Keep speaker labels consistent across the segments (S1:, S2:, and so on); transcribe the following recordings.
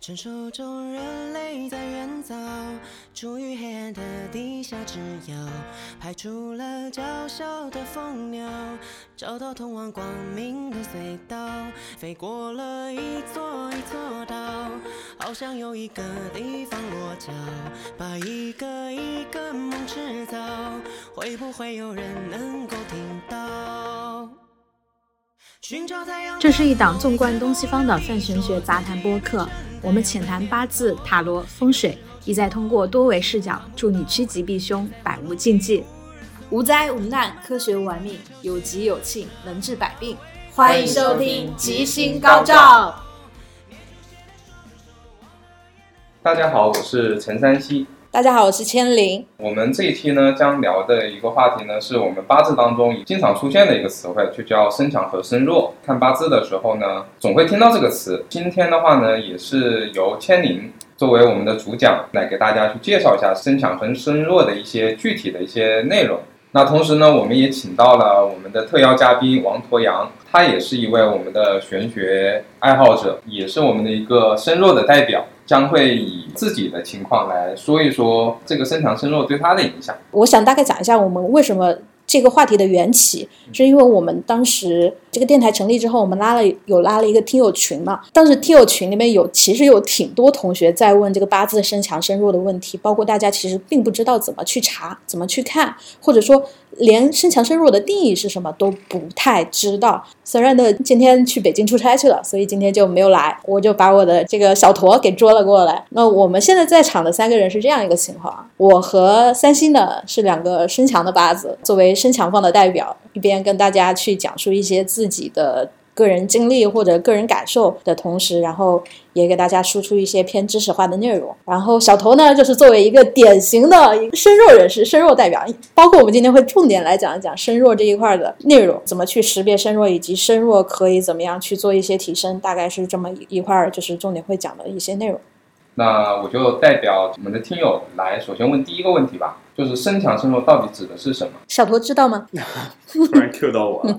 S1: 传说中人类在远早，处于黑暗的地下之遥，排除了娇小的蜂鸟，找到通往光明的隧道，飞过了一座一座岛，好像有一个地方落脚，把一个一个梦制造，会不会有人能够听到？寻找太阳。
S2: 这是一档纵观东西方的泛玄学杂谈播客，我们浅谈八字、塔罗、风水，意在通过多维视角，助你趋吉避凶，百无禁忌。
S3: 无灾无难，科学玩命，有吉有庆，能治百病。
S4: 欢迎收听吉星高照。
S5: 大家好，我是陈三希。
S3: 大家好，我是千灵。
S5: 我们这一期呢，将聊的一个话题呢，是我们八字当中经常出现的一个词汇，就叫身强和身弱。看八字的时候呢，总会听到这个词。今天的话呢，也是由千灵作为我们的主讲，来给大家去介绍一下身强和身弱的一些具体的一些内容。那同时呢，我们也请到了我们的特邀嘉宾王驼阳，他也是一位我们的玄学爱好者，也是我们的一个身弱的代表。将会以自己的情况来说一说这个身强身弱对他的影响。
S3: 我想大概讲一下我们为什么这个话题的缘起，是因为我们当时这个电台成立之后，我们拉了有拉了一个听友群嘛。当时听友群里面有其实有挺多同学在问这个八字身强身弱的问题，包括大家其实并不知道怎么去查、怎么去看，或者说。连身强身弱的定义是什么都不太知道。虽然呢，今天去北京出差去了，所以今天就没有来。我就把我的这个小驼给捉了过来。那我们现在在场的三个人是这样一个情况：我和三星呢是两个身强的八字，作为身强方的代表，一边跟大家去讲述一些自己的。个人经历或者个人感受的同时，然后也给大家输出一些偏知识化的内容。然后小头呢，就是作为一个典型的一个身弱人士、身弱代表，包括我们今天会重点来讲一讲身弱这一块的内容，怎么去识别身弱，以及身弱可以怎么样去做一些提升，大概是这么一块，就是重点会讲的一些内容。
S5: 那我就代表我们的听友来，首先问第一个问题吧，就是身强身弱到底指的是什么？
S3: 小驼知道吗？
S6: 突然 Q 到我了。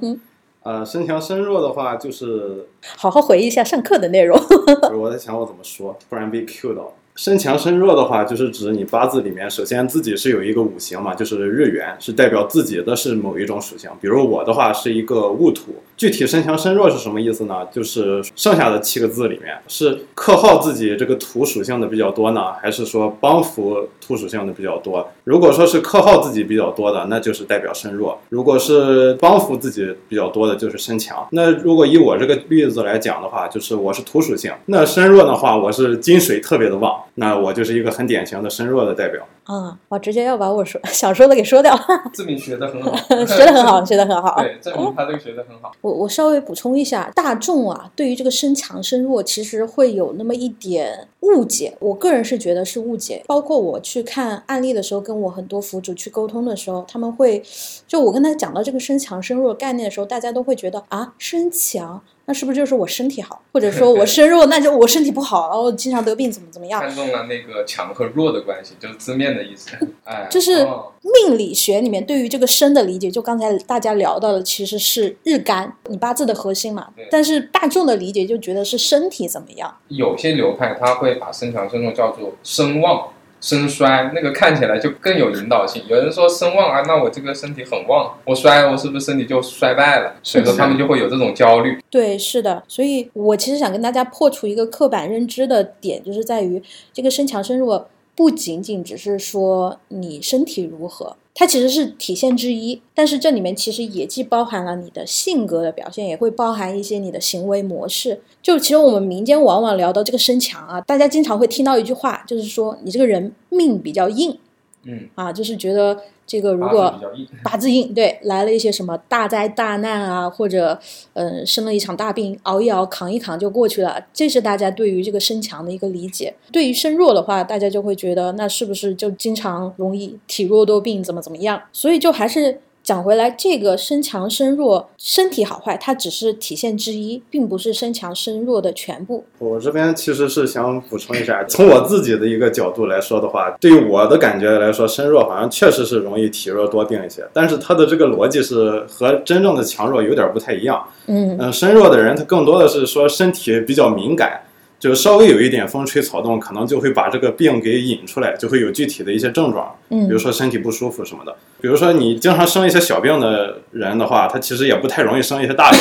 S6: 呃，身强身弱的话，就是
S3: 好好回忆一下上课的内容。
S6: 我在想我怎么说，不然被 Q 到。身强身弱的话，就是指你八字里面，首先自己是有一个五行嘛，就是日元，是代表自己的是某一种属性。比如我的话是一个戊土，具体身强身弱是什么意思呢？就是剩下的七个字里面是克耗自己这个土属性的比较多呢，还是说帮扶土属性的比较多？如果说是克耗自己比较多的，那就是代表身弱；如果是帮扶自己比较多的，就是身强。那如果以我这个例子来讲的话，就是我是土属性，那身弱的话，我是金水特别的旺。那我就是一个很典型的身弱的代表。
S3: 啊，我直接要把我说 想说的给说掉。
S5: 字明学的 很好，
S3: 学的很好，学的很好。
S5: 对，证明他这个学的很好。
S3: 我我稍微补充一下，大众啊，对于这个身强身弱，其实会有那么一点误解。我个人是觉得是误解。包括我去看案例的时候，跟我很多福主去沟通的时候，他们会就我跟他讲到这个身强身弱概念的时候，大家都会觉得啊，身强。那是不是就是我身体好，或者说 我身弱，那就我身体不好，然后经常得病，怎么怎么样？
S5: 看中了那个强和弱的关系，就是字面的意思。哎，
S3: 就是命理学里面对于这个身的理解，就刚才大家聊到的，其实是日干，你八字的核心嘛。但是大众的理解就觉得是身体怎么样？
S5: 有些流派他会把身强身弱叫做身旺。身衰那个看起来就更有引导性。有人说身旺啊，那我这个身体很旺，我衰，我是不是身体就衰败了？所以说他们就会有这种焦虑。
S3: 对，是的。所以我其实想跟大家破除一个刻板认知的点，就是在于这个身强身弱不仅仅只是说你身体如何。它其实是体现之一，但是这里面其实也既包含了你的性格的表现，也会包含一些你的行为模式。就其实我们民间往往聊到这个身强啊，大家经常会听到一句话，就是说你这个人命比较硬，
S5: 嗯
S3: 啊，就是觉得。这个如果 八字硬，对，来了一些什么大灾大难啊，或者嗯生了一场大病，熬一熬扛一扛就过去了，这是大家对于这个身强的一个理解。对于身弱的话，大家就会觉得那是不是就经常容易体弱多病，怎么怎么样？所以就还是。讲回来，这个身强身弱，身体好坏，它只是体现之一，并不是身强身弱的全部。
S6: 我这边其实是想补充一下，从我自己的一个角度来说的话，对于我的感觉来说，身弱好像确实是容易体弱多病一些，但是它的这个逻辑是和真正的强弱有点不太一样。
S3: 嗯
S6: 嗯，身弱的人他更多的是说身体比较敏感。就是稍微有一点风吹草动，可能就会把这个病给引出来，就会有具体的一些症状，
S3: 嗯
S6: 比如说身体不舒服什么的。比如说你经常生一些小病的人的话，他其实也不太容易生一些大病，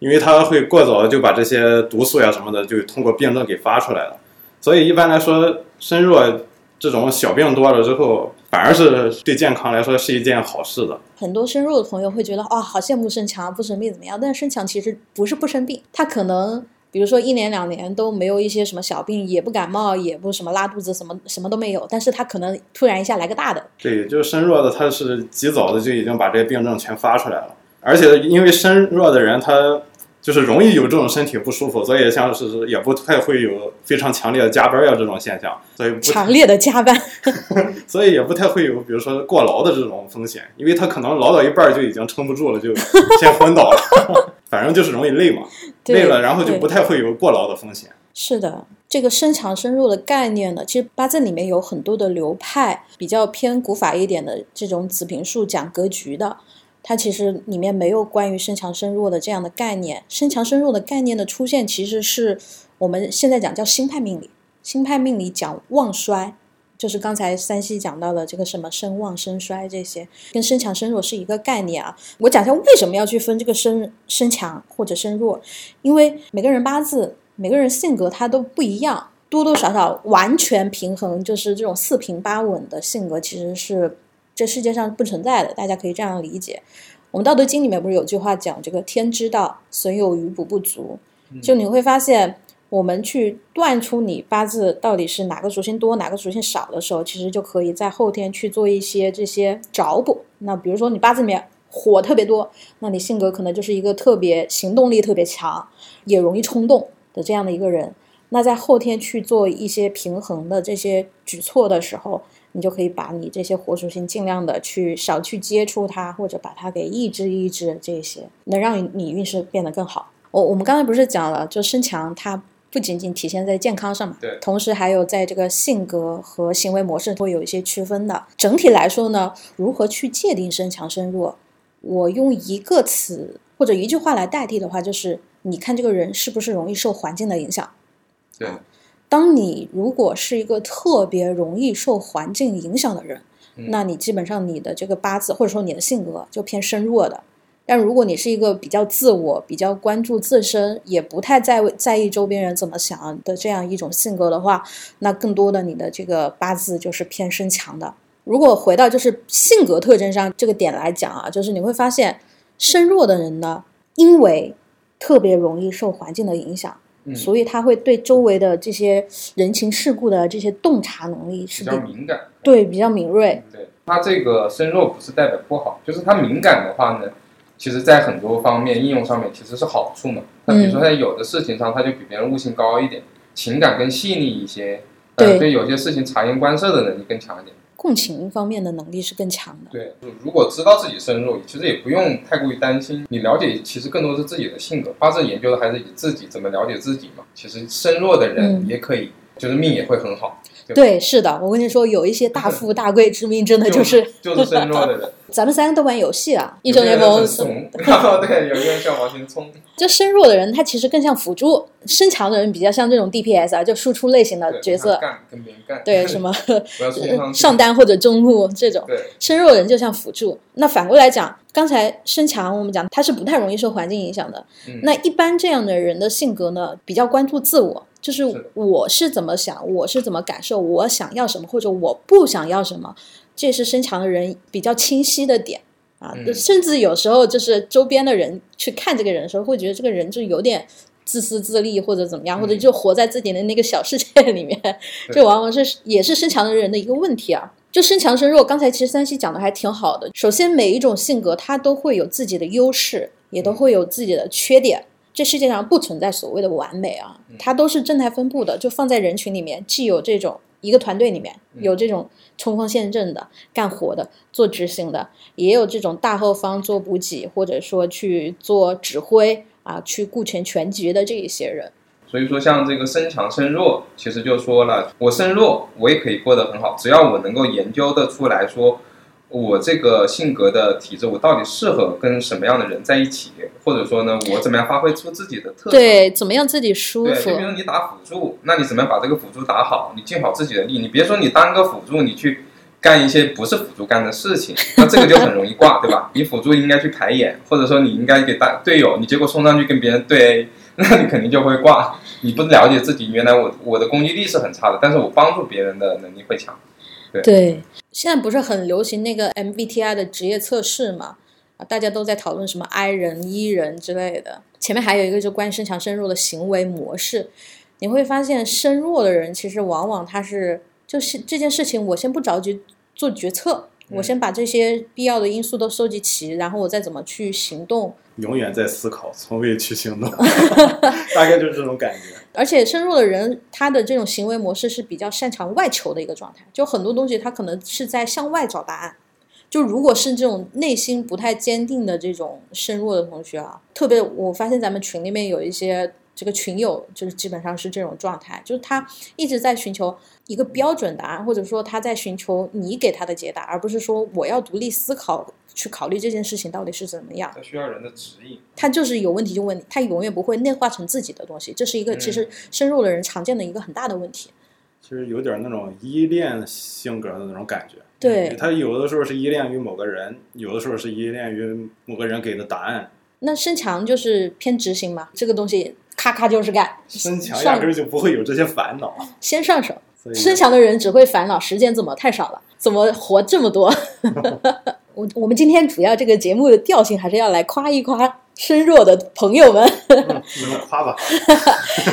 S6: 因为他会过早的就把这些毒素呀什么的，就通过病症给发出来了。所以一般来说，身弱这种小病多了之后，反而是对健康来说是一件好事的。
S3: 很多身弱的朋友会觉得啊、好羡慕身强，不生病怎么样？但是身强其实不是不生病，他可能比如说一年两年都没有一些什么小病，也不感冒，也不什么拉肚子，什么什么都没有，但是他可能突然一下来个大的，
S6: 对，就是身弱的，他是及早的就已经把这些病症全发出来了，而且因为身弱的人，他就是容易有这种身体不舒服，所以像是也不太会有非常强烈的加班呀这种现象，所以不
S3: 强烈的加班。
S6: 所以也不太会有比如说过劳的这种风险，因为他可能劳到一半儿就已经撑不住了，就先昏倒了，反正就是容易累嘛，累了然后就不太会有过劳的风险。
S3: 是的，这个身强身弱的概念呢，其实八字里面有很多的流派，比较偏古法一点的这种子平术讲格局的，它其实里面没有关于身强身弱的这样的概念。身强身弱的概念的出现，其实是我们现在讲叫心派命理，心派命理讲旺衰。就是刚才三西讲到的这个什么身旺身衰这些，跟身强身弱是一个概念啊。我讲一下为什么要去分这个身身强或者身弱，因为每个人八字、每个人性格他都不一样，多多少少完全平衡，就是这种四平八稳的性格，其实是这世界上不存在的。大家可以这样理解。我们《道德经》里面不是有句话讲这个“天之道，损有余补不足”，就你会发现。我们去断出你八字到底是哪个属性多，哪个属性少的时候，其实就可以在后天去做一些这些找补。那比如说你八字里面火特别多，那你性格可能就是一个特别行动力特别强，也容易冲动的这样的一个人。那在后天去做一些平衡的这些举措的时候，你就可以把你这些火属性尽量的去少去接触它，或者把它给抑制抑制，这些能让你运势变得更好。我我们刚才不是讲了，就身强它。不仅仅体现在健康上嘛，
S5: 对
S3: 同时还有在这个性格和行为模式会有一些区分的。整体来说呢，如何去界定身强身弱？我用一个词或者一句话来代替的话，就是你看这个人是不是容易受环境的影响。
S5: 对，
S3: 当你如果是一个特别容易受环境影响的人，
S5: 嗯
S3: 那你基本上你的这个八字或者说你的性格就偏身弱的。但如果你是一个比较自我、比较关注自身，也不太在为在意周边人怎么想的这样一种性格的话，那更多的你的这个八字就是偏身强的。如果回到就是性格特征上这个点来讲啊，就是你会发现身弱的人呢，因为特别容易受环境的影响，
S5: 嗯
S3: 所以他会对周围的这些人情世故的这些洞察能力是
S5: 比
S3: 比
S5: 较敏感。
S3: 对比较敏锐。
S5: 对，他这个身弱不是代表不好，就是他敏感的话呢，其实在很多方面应用上面其实是好处嘛。那比如说在有的事情上，他就比别人悟性高一点，情感更细腻一些，呃，
S3: 对
S5: 对有些事情察言观色的能力更强一点。
S3: 共情方面的能力是更强的。
S5: 对，如果知道自己深入，其实也不用太过于担心。你了解其实更多是自己的性格，八字研究的还是以自己怎么了解自己嘛。其实身弱的人
S3: 嗯
S5: 也可以，就是命也会很好。
S3: 对，是的，我跟你说，有一些大富 大贵之命，真的就是
S5: 就是身弱的人，
S3: 咱们三个都玩游戏啊，英雄联盟，
S5: 对，有些人像王心聪，
S3: 就身弱的人，他其实更像辅助；身强的人比较像这种 DPS 啊，就输出类型的角色。
S5: 干跟别人干，
S3: 对，什么
S5: 上
S3: 单或者中路这种，
S5: 对，
S3: 身弱的人就像辅助。那反过来讲，刚才身强，我们讲他是不太容易受环境影响的。
S5: 嗯。
S3: 那一般这样的人的性格呢，比较关注自我，就是我是怎么想，我是怎么感受，我想要什么或者我不想要什么，这是身强的人比较清晰的点啊。
S5: 嗯
S3: 甚至有时候就是周边的人去看这个人的时候，会觉得这个人就有点。自私自利或者怎么样，或者
S5: 嗯
S3: 就活在自己的那个小世界里面，这往往是也是身强的人的一个问题啊。就身强身弱，刚才其实三西讲的还挺好的。首先，每一种性格它都会有自己的优势，也都会有自己的缺点。这世界上不存在所谓的完美啊，它都是正态分布的。就放在人群里面，既有这种一个团队里面有这种冲锋陷阵的、干活的、做执行的，也有这种大后方做补给，或者说去做指挥啊，去顾全全局的这一些人。
S5: 所以说，像这个身强身弱，其实就说了，我身弱，我也可以过得很好，只要我能够研究得出来说，我这个性格的体质，我到底适合跟什么样的人在一起，或者说呢，我怎么样发挥出自己的特长？
S3: 对，怎么样自己舒
S5: 对，
S3: 服
S5: 就比？如你打辅助，那你怎么样把这个辅助打好？你尽好自己的力，你别说你当个辅助，你去干一些不是辅助干的事情，那这个就很容易挂，对吧？你辅助应该去排眼，或者说你应该给大队友，你结果冲上去跟别人对 A，那你肯定就会挂。你不了解自己，原来我我的攻击力是很差的，但是我帮助别人的能力会强。
S3: 对，现在不是很流行那个 MBTI 的职业测试嘛？啊，大家都在讨论什么 I 人、E 人之类的。前面还有一个就关于身强身弱的行为模式，你会发现身弱的人其实往往他是就是这件事情，我先不着急做决策，我先把这些必要的因素都收集齐，然后我再怎么去行动。
S6: 永远在思考，从未去行动，大概就是这种感觉。
S3: 而且身弱的人，他的这种行为模式是比较擅长外求的一个状态，就很多东西他可能是在向外找答案。就如果是这种内心不太坚定的这种身弱的同学啊，特别我发现咱们群里面有一些这个群友，就是基本上是这种状态，就是他一直在寻求一个标准答案，或者说他在寻求你给他的解答，而不是说我要独立思考去考虑这件事情到底是怎么样。
S5: 他需要人的指引。
S3: 他就是有问题就问你，他永远不会内化成自己的东西，这是一个其实深入的人常见的一个很大的问题。
S6: 其实有点那种依恋性格的那种感觉。
S3: 对，
S6: 他有的时候是依恋于某个人，有的时候是依恋于某个人给的答案。
S3: 那身强就是偏执行嘛，这个东西咔咔就是干，
S6: 身强压根儿就不会有这些烦恼。
S3: 先上手。身强的人只会烦恼时间怎么太少了，怎么活这么多。我我们今天主要这个节目的调性还是要来夸一夸身弱的朋友们。
S6: 嗯你们夸吧，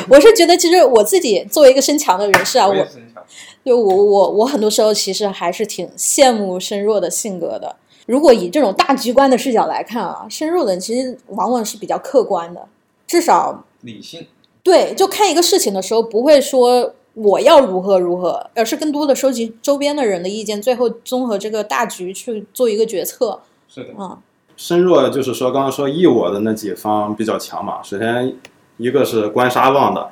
S3: 我是觉得，其实我自己作为一个身强的人士啊，我
S5: 我也是很强。
S3: 就我我我很多时候其实还是挺羡慕身弱的性格的。如果以这种大局观的视角来看啊，身弱的人其实往往是比较客观的，至少
S5: 理性，
S3: 对，就看一个事情的时候，不会说我要如何如何，而是更多的收集周边的人的意见，最后综合这个大局去做一个决策。
S5: 是的，
S3: 啊、
S6: 身弱就是说刚刚说义我的那几方比较强嘛。首先一个是官杀旺的，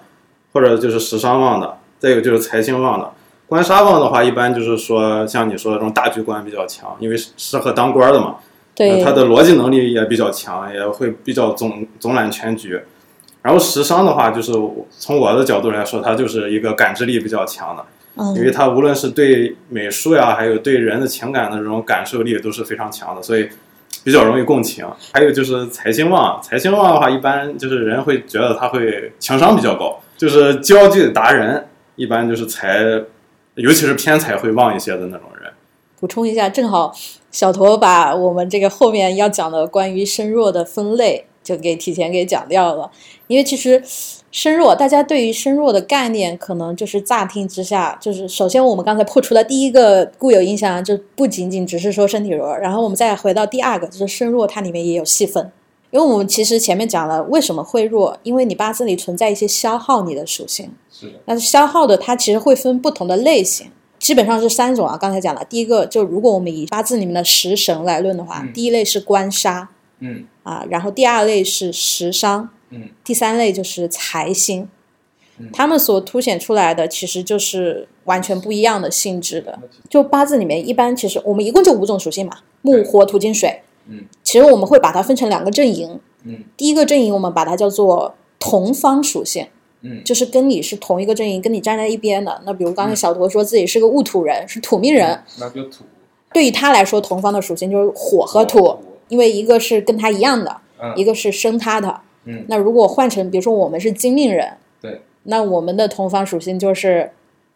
S6: 或者就是食伤旺的，再一个就是财星旺的。官杀旺的话，一般就是说像你说的这种大局观比较强，因为适合当官的嘛。
S3: 对
S6: 呃，他的逻辑能力也比较强，也会比较总总揽全局。然后时商的话，就是从我的角度来说，他就是一个感知力比较强的，因为
S3: 嗯，
S6: 他无论是对美术呀，还有对人的情感的这种感受力都是非常强的，所以比较容易共情。还有就是财星旺，财星旺的话，一般就是人会觉得他会情商比较高，就是交际达人，一般就是财，尤其是偏财会旺一些的那种人。
S3: 补充一下，正好小驼把我们这个后面要讲的关于身弱的分类就给提前给讲掉了，因为其实身弱，大家对于身弱的概念可能就是乍听之下，就是首先我们刚才破除了第一个固有印象，就不仅仅只是说身体弱，然后我们再回到第二个，就是身弱它里面也有细分。因为我们其实前面讲了为什么会弱，因为你八字里存在一些消耗你的属性，
S5: 是的，
S3: 那消耗的它其实会分不同的类型，基本上是三种啊。刚才讲了，第一个就如果我们以八字里面的食神来论的话，
S5: 嗯。
S3: 第一类是官杀
S5: 嗯
S3: 啊，然后第二类是食伤，
S5: 嗯，
S3: 第三类就是财星
S5: 嗯。
S3: 他们所凸显出来的其实就是完全不一样的性质的。就八字里面一般其实我们一共就五种属性嘛，木、火、土、金、水。
S5: 嗯，
S3: 其实我们会把它分成两个阵营。
S5: 嗯
S3: 第一个阵营我们把它叫做同方属性。
S5: 嗯
S3: 就是跟你是同一个阵营，跟你站在一边的。那比如刚才
S5: 嗯
S3: 小驼说自己是个戊土人，是土命人，
S5: 那就土
S3: 对于他来说，同方的属性就是火和土，，因为一个是跟他一样的，
S5: 嗯
S3: 一个是生他的。
S5: 嗯
S3: 那如果换成，比如说我们是金命人，
S5: 对，
S3: 那我们的同方属性就是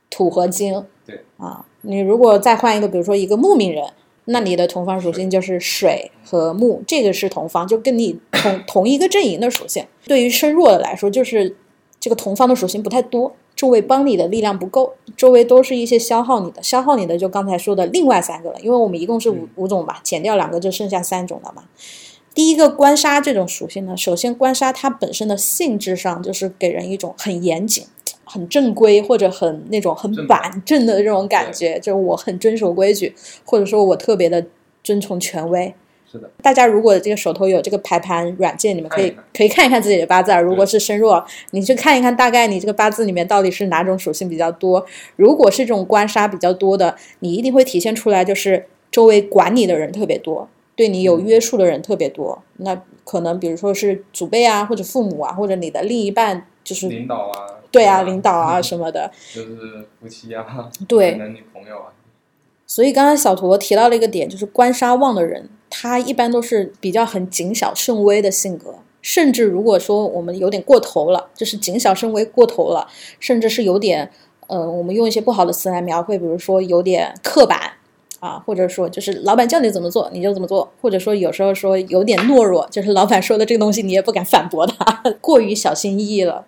S3: 土和金。
S5: 对
S3: 啊，你如果再换一个，比如说一个木命人，那你的同方属性就是水和木，这个是同方，就跟你同 同一个阵营的属性。对于身弱的来说，就是这个同方的属性不太多，周围帮你的力量不够，周围都是一些消耗你的，消耗你的就刚才说的另外三个了，因为我们一共是五、五种吧，减掉两个就剩下三种了嘛。第一个官杀这种属性呢，首先官杀它本身的性质上就是给人一种很严谨、很正规或者很那种很板正的这种感觉，就是我很遵守规矩，或者说我特别的遵从权威。
S5: 是的，
S3: 大家如果这个手头有这个排盘软件，你们可以可以看一看自己的八字啊。如果是身弱，你去看一看大概你这个八字里面到底是哪种属性比较多。如果是这种官杀比较多的，你一定会体现出来就是周围管你的人特别多，对你有约束的人特别多。那可能比如说是祖辈啊，或者父母啊，或者你的另一半，就是
S5: 领导啊，
S3: 对啊，领导啊什么的。
S5: 就是夫妻啊，
S3: 对
S5: 男女朋友啊。
S3: 所以刚才小陀提到了一个点，就是官杀旺的人，他一般都是比较很谨小慎微的性格。甚至如果说我们有点过头了，就是谨小慎微过头了，甚至是有点，呃，我们用一些不好的词来描绘，比如说有点刻板啊，或者说就是老板叫你怎么做你就怎么做，或者说有时候说有点懦弱，就是老板说的这个东西你也不敢反驳他，过于小心翼翼了。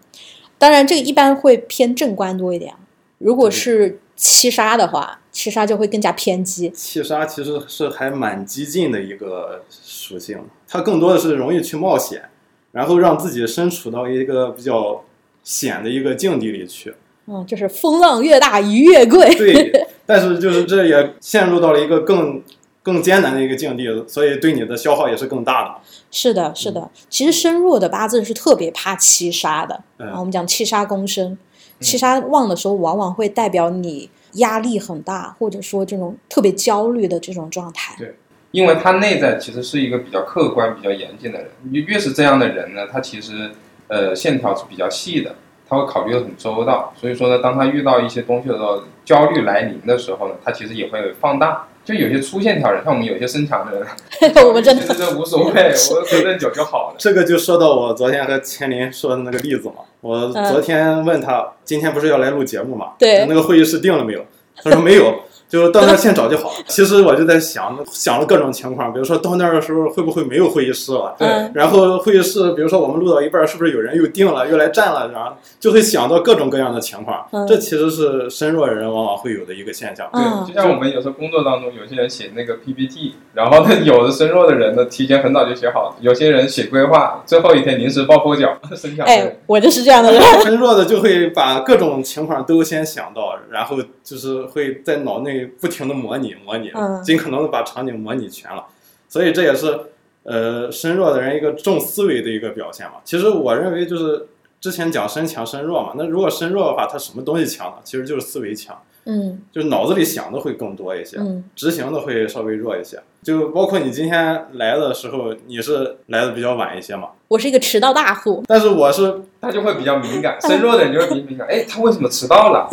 S3: 当然，这个一般会偏正官多一点。如果是七杀的话，七杀就会更加偏激。
S6: 七杀其实是还蛮激进的一个属性，它更多的是容易去冒险。然后让自己身处到一个比较险的一个境地里去，
S3: 嗯，就是风浪越大鱼越贵。
S6: 对，但是就是这也陷入到了一个更更艰难的一个境地，所以对你的消耗也是更大的。
S3: 是的，是的。其实身弱的八字是特别怕七杀的
S6: 啊。
S3: 我们讲七杀攻身，七杀旺的时候，往往会代表你压力很大，或者说这种特别焦虑的这种状态。
S5: 对。因为他内在其实是一个比较客观、比较严谨的人，越越是这样的人呢，他其实呃线条是比较细的，他会考虑的很周到。所以说呢，当他遇到一些东西的时候，焦虑来临的时候呢，他其实也会放大。就有些粗线条的，像我们有些身强的人，
S3: 我们真的
S5: 这无所谓，我隔顿酒就好了。
S6: 这个就说到我昨天和千林说的那个例子嘛。我昨天问他，今天不是要来录节目嘛？
S3: 对，
S6: 那个会议室定了没有？他说没有。就到那儿现找就好。其实我就在想，想了各种情况，比如说到那儿的时候会不会没有会议室了？
S5: 对。
S6: 然后会议室，比如说我们录到一半，是不是有人又定了，又来占了？然后就会想到各种各样的情况。
S3: 嗯。
S6: 这其实是身弱的人往往会有的一个现象。
S5: 对，就像我们有时候工作当中，有些人写那个 PPT，然后呢，有的身弱的人呢，提前很早就写好了；有些人写规划，最后一天临时抱佛脚。
S3: 哎，我就是这样的人。
S6: 身弱的就会把各种情况都先想到，然后就是会在脑内不停的模拟。模拟，尽可能的把场景模拟全了，所以这也是呃身弱的人一个重思维的一个表现嘛。其实我认为就是之前讲身强身弱嘛，那如果身弱的话，他什么东西强呢？其实就是思维强，
S3: 嗯，
S6: 就是脑子里想的会更多一些，
S3: 嗯，
S6: 执行的会稍微弱一些。就包括你今天来的时候，你是来的比较晚一些嘛？
S3: 我是一个迟到大户，
S6: 但是我是
S5: 他就会比较敏感，身弱的人就会比较敏感。哎，他为什么迟到了？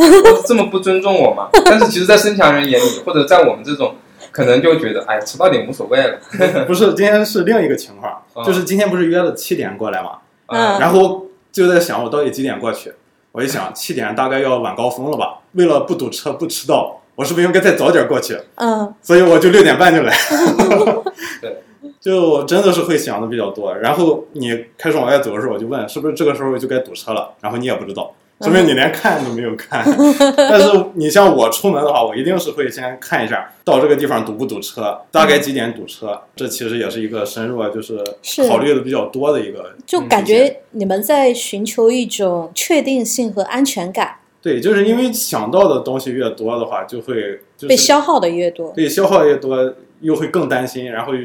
S5: 这么不尊重我吗？但是其实，在身强人眼里，或者在我们这种。可能就觉得，哎，迟到点无所谓了。
S6: 不是，今天是另一个情况，就是今天不是约了七点过来嘛？
S3: 嗯。
S6: 然后就在想，我到底几点过去？我一想，七点大概要晚高峰了吧？为了不堵车、不迟到，我是不是应该再早点过去？
S3: 嗯。
S6: 所以我就六点半就来。
S5: 对。
S6: 就真的是会想的比较多。然后你开始往外走的时候，我就问，是不是这个时候就该堵车了？然后你也不知道。说明你连看都没有看，但是你像我出门的话，我一定是会先看一下到这个地方堵不堵车，大概几点堵车。这其实也是一个深入啊，就是考虑的比较多的一个。
S3: 就感觉你们在寻求一种确定性和安全感。
S6: 对，就是因为想到的东西越多的话，就会
S3: 被消耗的越多。
S6: 对，消耗越多，又会更担心，然后又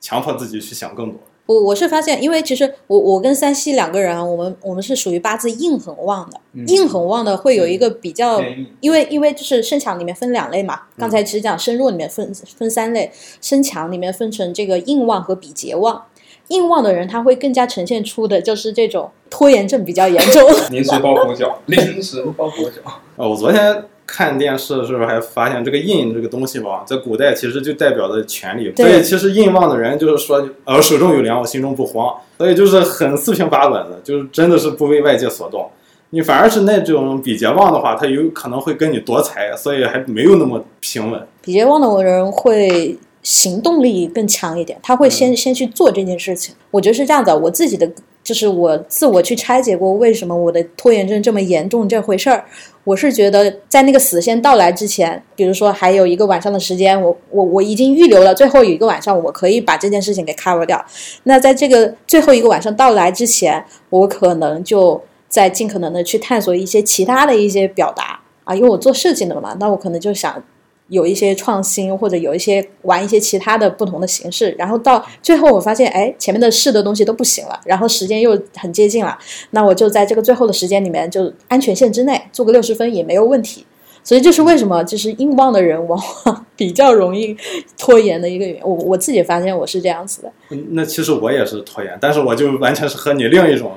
S6: 强迫自己去想更多。
S3: 我我是发现，因为其实我我跟三西两个人，我们我们是属于八字硬很旺的，硬很旺的会有一个比较，因为因为就是身强里面分两类嘛，刚才其实讲身弱里面分分三类，身强里面分成这个硬旺和比劫旺，硬旺的人他会更加呈现出的就是这种拖延症比较严重，
S5: 临时抱佛脚，临时抱佛脚。
S6: 啊，我昨天。看电视的时候还发现这个印这个东西吧，在古代其实就代表着权力，所以其实印旺的人就是说，呃，手中有粮，我心中不慌，所以就是很四平八稳的，就是真的是不为外界所动。你反而是那种比劫旺的话，他有可能会跟你夺财，所以还没有那么平稳。
S3: 比劫旺的人会行动力更强一点，他会先先去做这件事情。我觉得是这样的，我自己的就是我自我去拆解过为什么我的拖延症这么严重这回事儿。我是觉得，在那个死线到来之前，比如说还有一个晚上的时间，我我我已经预留了最后有一个晚上，我可以把这件事情给 cover 掉。那在这个最后一个晚上到来之前，我可能就在尽可能的去探索一些其他的一些表达啊，因为我做设计的嘛，那我可能就想。有一些创新，或者有一些玩一些其他的不同的形式，然后到最后我发现，哎，前面的试的东西都不行了，然后时间又很接近了，那我就在这个最后的时间里面，就安全线之内做个六十分也没有问题。所以这是为什么就是硬旺的人往往比较容易拖延的一个原因。我我自己发现我是这样子的，
S6: 那其实我也是拖延，但是我就完全是和你另一种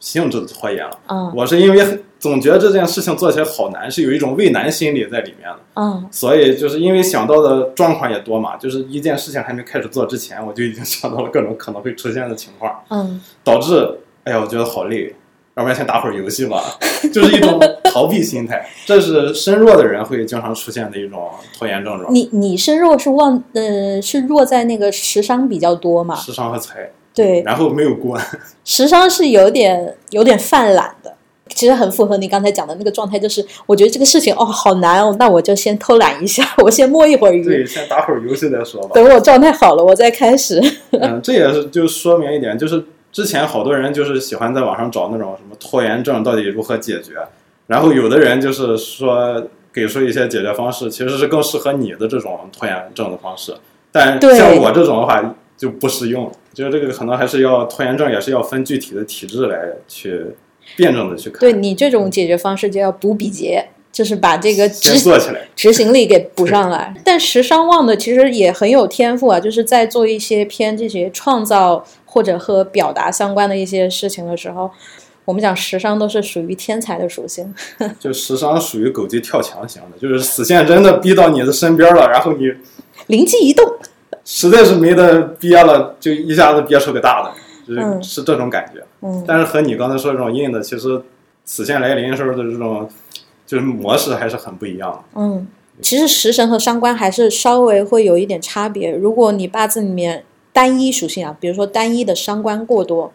S6: 性质的拖延了。
S3: 嗯。
S6: 我是因为总觉得这件事情做起来好难，是有一种畏难心理在里面的，
S3: 嗯。
S6: 所以就是因为想到的状况也多嘛，就是一件事情还没开始做之前，我就已经想到了各种可能会出现的情况，
S3: 嗯，
S6: 导致哎呀，我觉得好累，要不然先打会儿游戏吧，就是一种逃避心态，这是身弱的人会经常出现的一种拖延症状，
S3: 你你身弱是旺呃是弱在那个时伤比较多嘛？
S6: 时伤和财，
S3: 对，
S6: 然后没有关，
S3: 时尚是有点有点犯懒的。其实很符合你刚才讲的那个状态，就是我觉得这个事情哦好难哦，那我就先偷懒一下，我先摸一会儿鱼，
S6: 对，先打会儿游戏再说吧。
S3: 等我状态好了我再开始。
S6: 嗯，这也是就说明一点，就是之前好多人就是喜欢在网上找那种什么拖延症到底如何解决，然后有的人就是说给出一些解决方式，其实是更适合你的这种拖延症的方式，但像我这种的话就不适用，就是这个可能还是要拖延症也是要分具体的体质来去辩证的去看，
S3: 对你这种解决方式就要补笔节，就是把这个执
S6: 做起来。
S3: 执行力给 补上来。但时尚旺的其实也很有天赋啊，就是在做一些偏这些创造或者和表达相关的一些事情的时候，我们讲时尚都是属于天才的属性。
S6: 就时尚属于狗急跳墙型的，就是死线真的逼到你的身边了，然后你
S3: 灵机一动，
S6: 实在是没得憋了，就一下子憋出个大的，就是、
S3: 嗯
S6: 是这种感觉。
S3: 嗯，
S6: 但是和你刚才说这种硬的，其实死线来临时候的这种就是模式还是很不一样的。
S3: 嗯，其实食神和伤官还是稍微会有一点差别。如果你八字里面单一属性啊，比如说单一的伤官过多，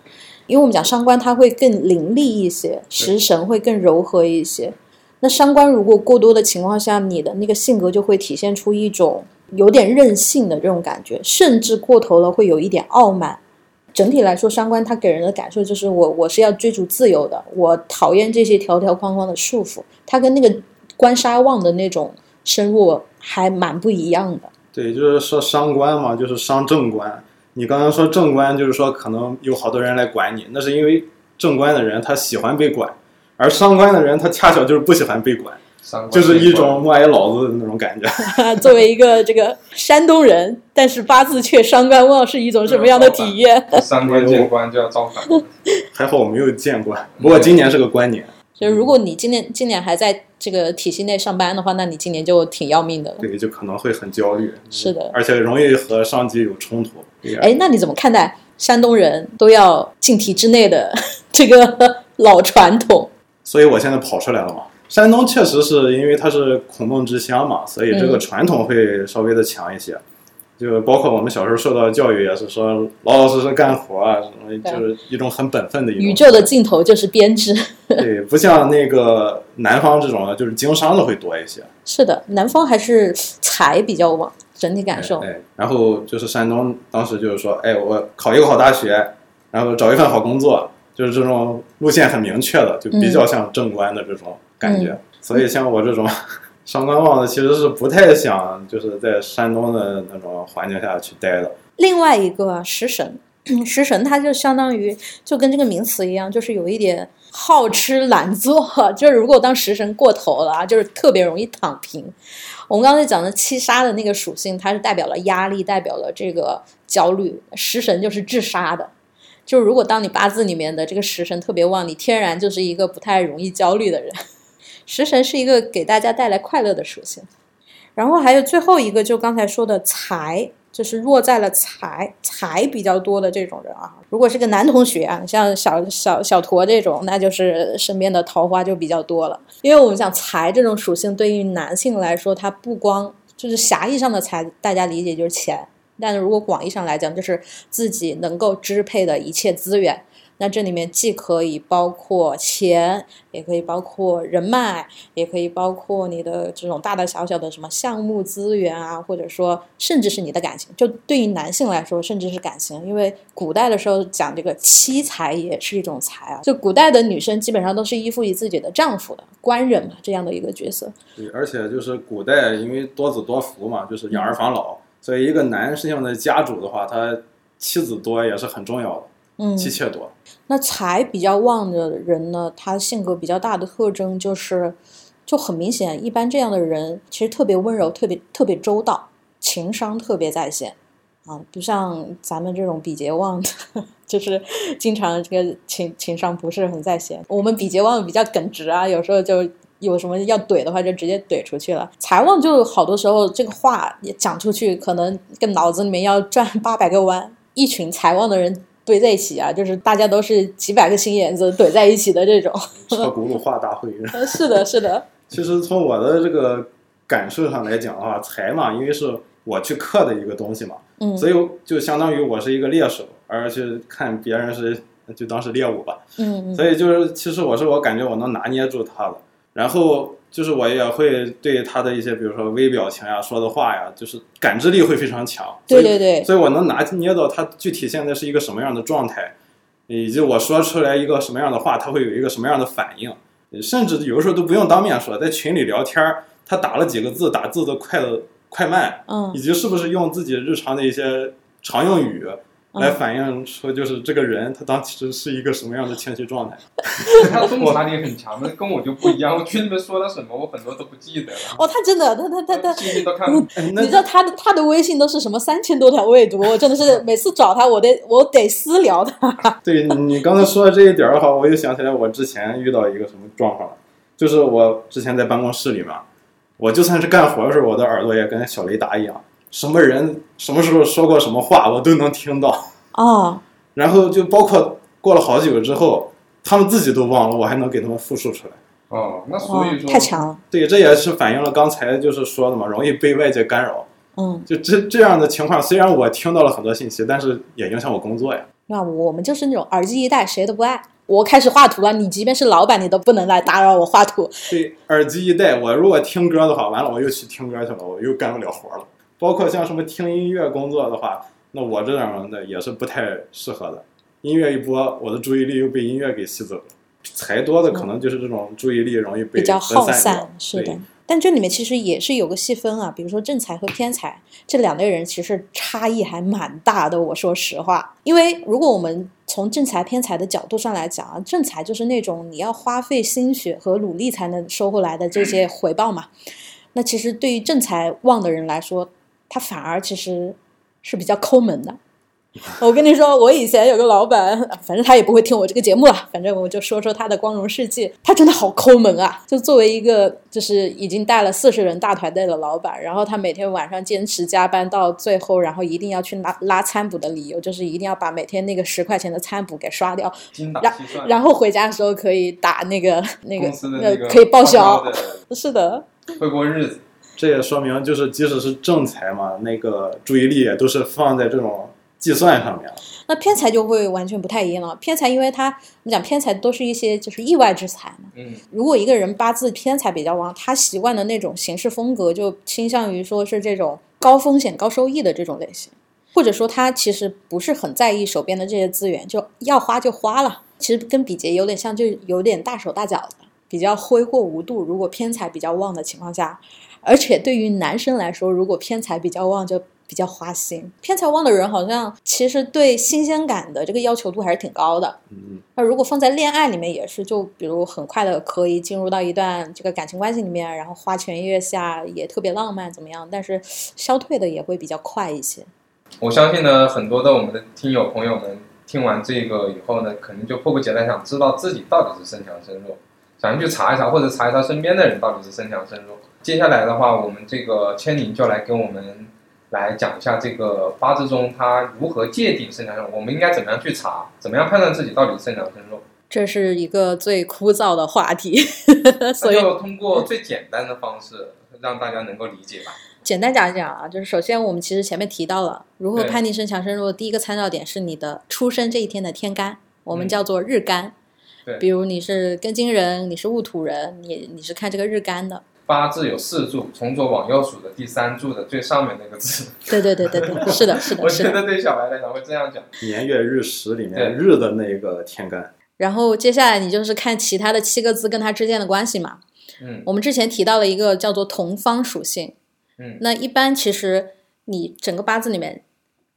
S3: 因为我们讲伤官它会更凌厉一些，食神会更柔和一些。那伤官如果过多的情况下，你的那个性格就会体现出一种有点任性的这种感觉，甚至过头了会有一点傲慢。整体来说，伤官他给人的感受就是我我是要追逐自由的，我讨厌这些条条框框的束缚。他跟那个官杀旺的那种深入还蛮不一样的。
S6: 对，就是说伤官嘛，就是伤正官。你刚刚说正官，就是说可能有好多人来管你，那是因为正官的人他喜欢被管，而伤官的人他恰巧就是不喜欢被管，就是一种默哀老子的那种感觉。
S3: 作为一个这个山东人，但是八字却伤官旺，是一种什么样的体验？
S5: 三观见官就要造反。
S6: 还好我没有见官，不过今年是个官年，
S3: 就是如果你今年今年还在这个体系内上班的话，那你今年就挺要命的了。
S6: 对，就可能会很焦虑。
S3: 是的
S6: 而且容易和上级有冲突。对
S3: 哎，那你怎么看待山东人都要进体制内的 这个老传统？
S6: 所以我现在跑出来了嘛。山东确实是因为它是孔孟之乡嘛，所以这个
S3: 嗯
S6: 传统会稍微的强一些。就包括我们小时候受到的教育也是说老老实实干活啊，什么就是一种很本分的一种。
S3: 宇宙的尽头就是编织。
S6: 对，不像那个南方这种，就是经商的会多一些。
S3: 是的，南方还是财比较旺，整体感受。
S6: 哎，然后就是山东当时就是说，哎，我考一个好大学，然后找一份好工作，就是这种路线很明确的，就比较像正官的这种感觉。
S3: 嗯
S6: 所以像我这种 上官旺的，其实是不太想就是在山东的那种环境下去待的。
S3: 另外一个啊，食神，食神它就相当于就跟这个名词一样，就是有一点好吃懒做，就是如果当食神过头了啊，就是特别容易躺平。我们刚才讲的七杀的那个属性，它是代表了压力，代表了这个焦虑。食神就是治杀的，就是如果当你八字里面的这个食神特别旺，你天然就是一个不太容易焦虑的人。食神是一个给大家带来快乐的属性。然后还有最后一个，就刚才说的财，就是弱在了财，财比较多的这种人啊。如果是个男同学啊，像小小小驼这种，那就是身边的桃花就比较多了。因为我们讲财这种属性，对于男性来说，它不光就是狭义上的财，大家理解就是钱，但如果广义上来讲，就是自己能够支配的一切资源。那这里面既可以包括钱，也可以包括人脉，也可以包括你的这种大大小小的什么项目资源啊，或者说甚至是你的感情。就对于男性来说，甚至是感情，因为古代的时候讲这个妻财也是一种财啊。就古代的女生基本上都是依附于自己的丈夫的官人嘛，这样的一个角色。
S6: 对，而且就是古代因为多子多福嘛，就是养儿防老，所以一个男性的家主的话，他妻子多也是很重要的，
S3: 嗯，
S6: 妻妾多。
S3: 那财比较旺的人呢，他性格比较大的特征就是，就很明显，一般这样的人其实特别温柔，特别特别周到，情商特别在线啊，不像咱们这种比劫旺的，就是经常这个情情商不是很在线。我们比劫旺比较耿直啊，有时候就有什么要怼的话，就直接怼出去了。财旺就好多时候这个话也讲出去，可能跟脑子里面要转八百个弯。一群财旺的人堆在一起啊，就是大家都是几百个心眼子怼在一起的这种。
S6: 车轱辘话大会。
S3: 是的，是的。
S6: 其实从我的这个感受上来讲的话，财嘛，因为是我去克的一个东西嘛，
S3: 嗯，
S6: 所以就相当于我是一个猎手，而去看别人是就当是猎物吧，
S3: 嗯，
S6: 所以就是其实我是我感觉我能拿捏住他的，然后就是我也会对他的一些比如说微表情呀、说的话呀，就是感知力会非常强，
S3: 对对对，
S6: 所以我能拿捏到他具体现在是一个什么样的状态，以及我说出来一个什么样的话，他会有一个什么样的反应。甚至有的时候都不用当面说，在群里聊天儿，他打了几个字，打字的快的快慢，
S3: 嗯，
S6: 以及是不是用自己日常的一些常用语来反映出，就是这个人他当时是一个什么样的情绪状态。
S5: 他洞察力很强，那跟我就不一样。我群里面说了什么，我很多都不记得了。
S3: 哦，他真的，他他他他，
S5: 记忆都看。
S3: 你知道他的他的微信都是什么三千多条未读，我真的是每次找他，我得我得私聊他。
S6: 对你刚才说的这一点的话，我又想起来我之前遇到一个什么状况，就是我之前在办公室里嘛，我就算是干活的时候，我的耳朵也跟小雷达一样。什么人什么时候说过什么话，我都能听到
S3: 哦。
S6: 然后就包括过了好久之后，他们自己都忘了，我还能给他们复述出来。
S5: 哦，那所以说
S3: 太强了。
S6: 对，这也是反映了刚才就是说的嘛，容易被外界干扰。
S3: 嗯，
S6: 就这这样的情况，虽然我听到了很多信息，但是也影响我工作呀。
S3: 那我们就是那种耳机一戴，谁都不爱。我开始画图了，你即便是老板，你都不能来打扰我画图。
S6: 对，耳机一戴，我如果听歌的话，完了我又去听歌去了，我又干不了活了。包括像什么听音乐工作的话，那我这样的也是不太适合的。音乐一播，我的注意力又被音乐给吸走了。财多的可能就是这种注意力容易被
S3: 比较耗
S6: 散，
S3: 是的。但这里面其实也是有个细分啊，比如说正财和偏财这两类人，其实差异还蛮大的。我说实话，因为如果我们从正财偏财的角度上来讲啊，正财就是那种你要花费心血和努力才能收回来的这些回报嘛。那其实对于正财旺的人来说，他反而其实是比较抠门的。我跟你说，我以前有个老板，反正他也不会听我这个节目了。反正我就说说他的光荣事迹。他真的好抠门啊！就作为一个就是已经带了四十人大团队的老板，然后他每天晚上坚持加班到最后，然后一定要去拉拉餐补的理由，就是一定要把每天那个十块钱的餐补给刷掉。然然后回家的时候可以打那个那个
S5: 那
S3: 可以报销。是的，
S5: 会过日子。
S6: 这也说明，就是即使是正财嘛，那个注意力也都是放在这种。计算上面了，
S3: 那偏财就会完全不太一样了。偏财，因为他我们讲偏财都是一些就是意外之财嘛。
S5: 嗯，
S3: 如果一个人八字偏财比较旺，他习惯的那种行事风格就倾向于说是这种高风险高收益的这种类型，或者说他其实不是很在意手边的这些资源，就要花就花了。其实跟比劫有点像，就有点大手大脚的，比较挥霍无度。如果偏财比较旺的情况下，而且对于男生来说，如果偏财比较旺就。比较花心，偏财旺的人好像其实对新鲜感的这个要求度还是挺高的。
S6: 嗯，
S3: 那如果放在恋爱里面也是，就比如很快的可以进入到一段这个感情关系里面，然后花前月下也特别浪漫怎么样？但是消退的也会比较快一些。
S5: 我相信呢，很多的我们的听友朋友们听完这个以后呢，肯定就迫不及待想知道自己到底是身强身弱，想去查一查或者查一查身边的人到底是身强身弱。接下来的话，我们这个千宁就来跟我们。来讲一下这个八字中它如何界定身强身弱，我们应该怎么样去查，怎么样判断自己到底身强身弱？
S3: 这是一个最枯燥的话题，所以
S5: 通过最简单的方式让大家能够理解吧。
S3: 简单讲一讲啊，就是首先我们其实前面提到了如何判定身强身弱，第一个参照点是你的出生这一天的天干，我们叫做日干。
S5: 对，
S3: 比如你是庚金人，你是戊土人，你你是看这个日干的。
S5: 八字有四柱，从左往右数的第三柱的最上面那个字。
S3: 对对对对对，是的，是的。
S5: 我觉得对小白来讲会这样讲：
S6: 年月日时里面日的那个天干。
S3: 然后接下来你就是看其他的七个字跟它之间的关系嘛。
S5: 嗯。
S3: 我们之前提到了一个叫做同方属性。
S5: 嗯。
S3: 那一般其实你整个八字里面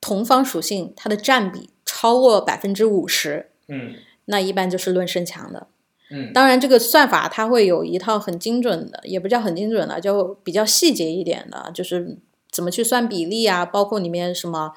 S3: 同方属性它的占比超过百分之五十。
S5: 嗯。
S3: 那一般就是论身强的。
S5: 嗯，
S3: 当然，这个算法它会有一套很精准的，也不叫很精准的，就比较细节一点的，就是怎么去算比例啊，包括里面什么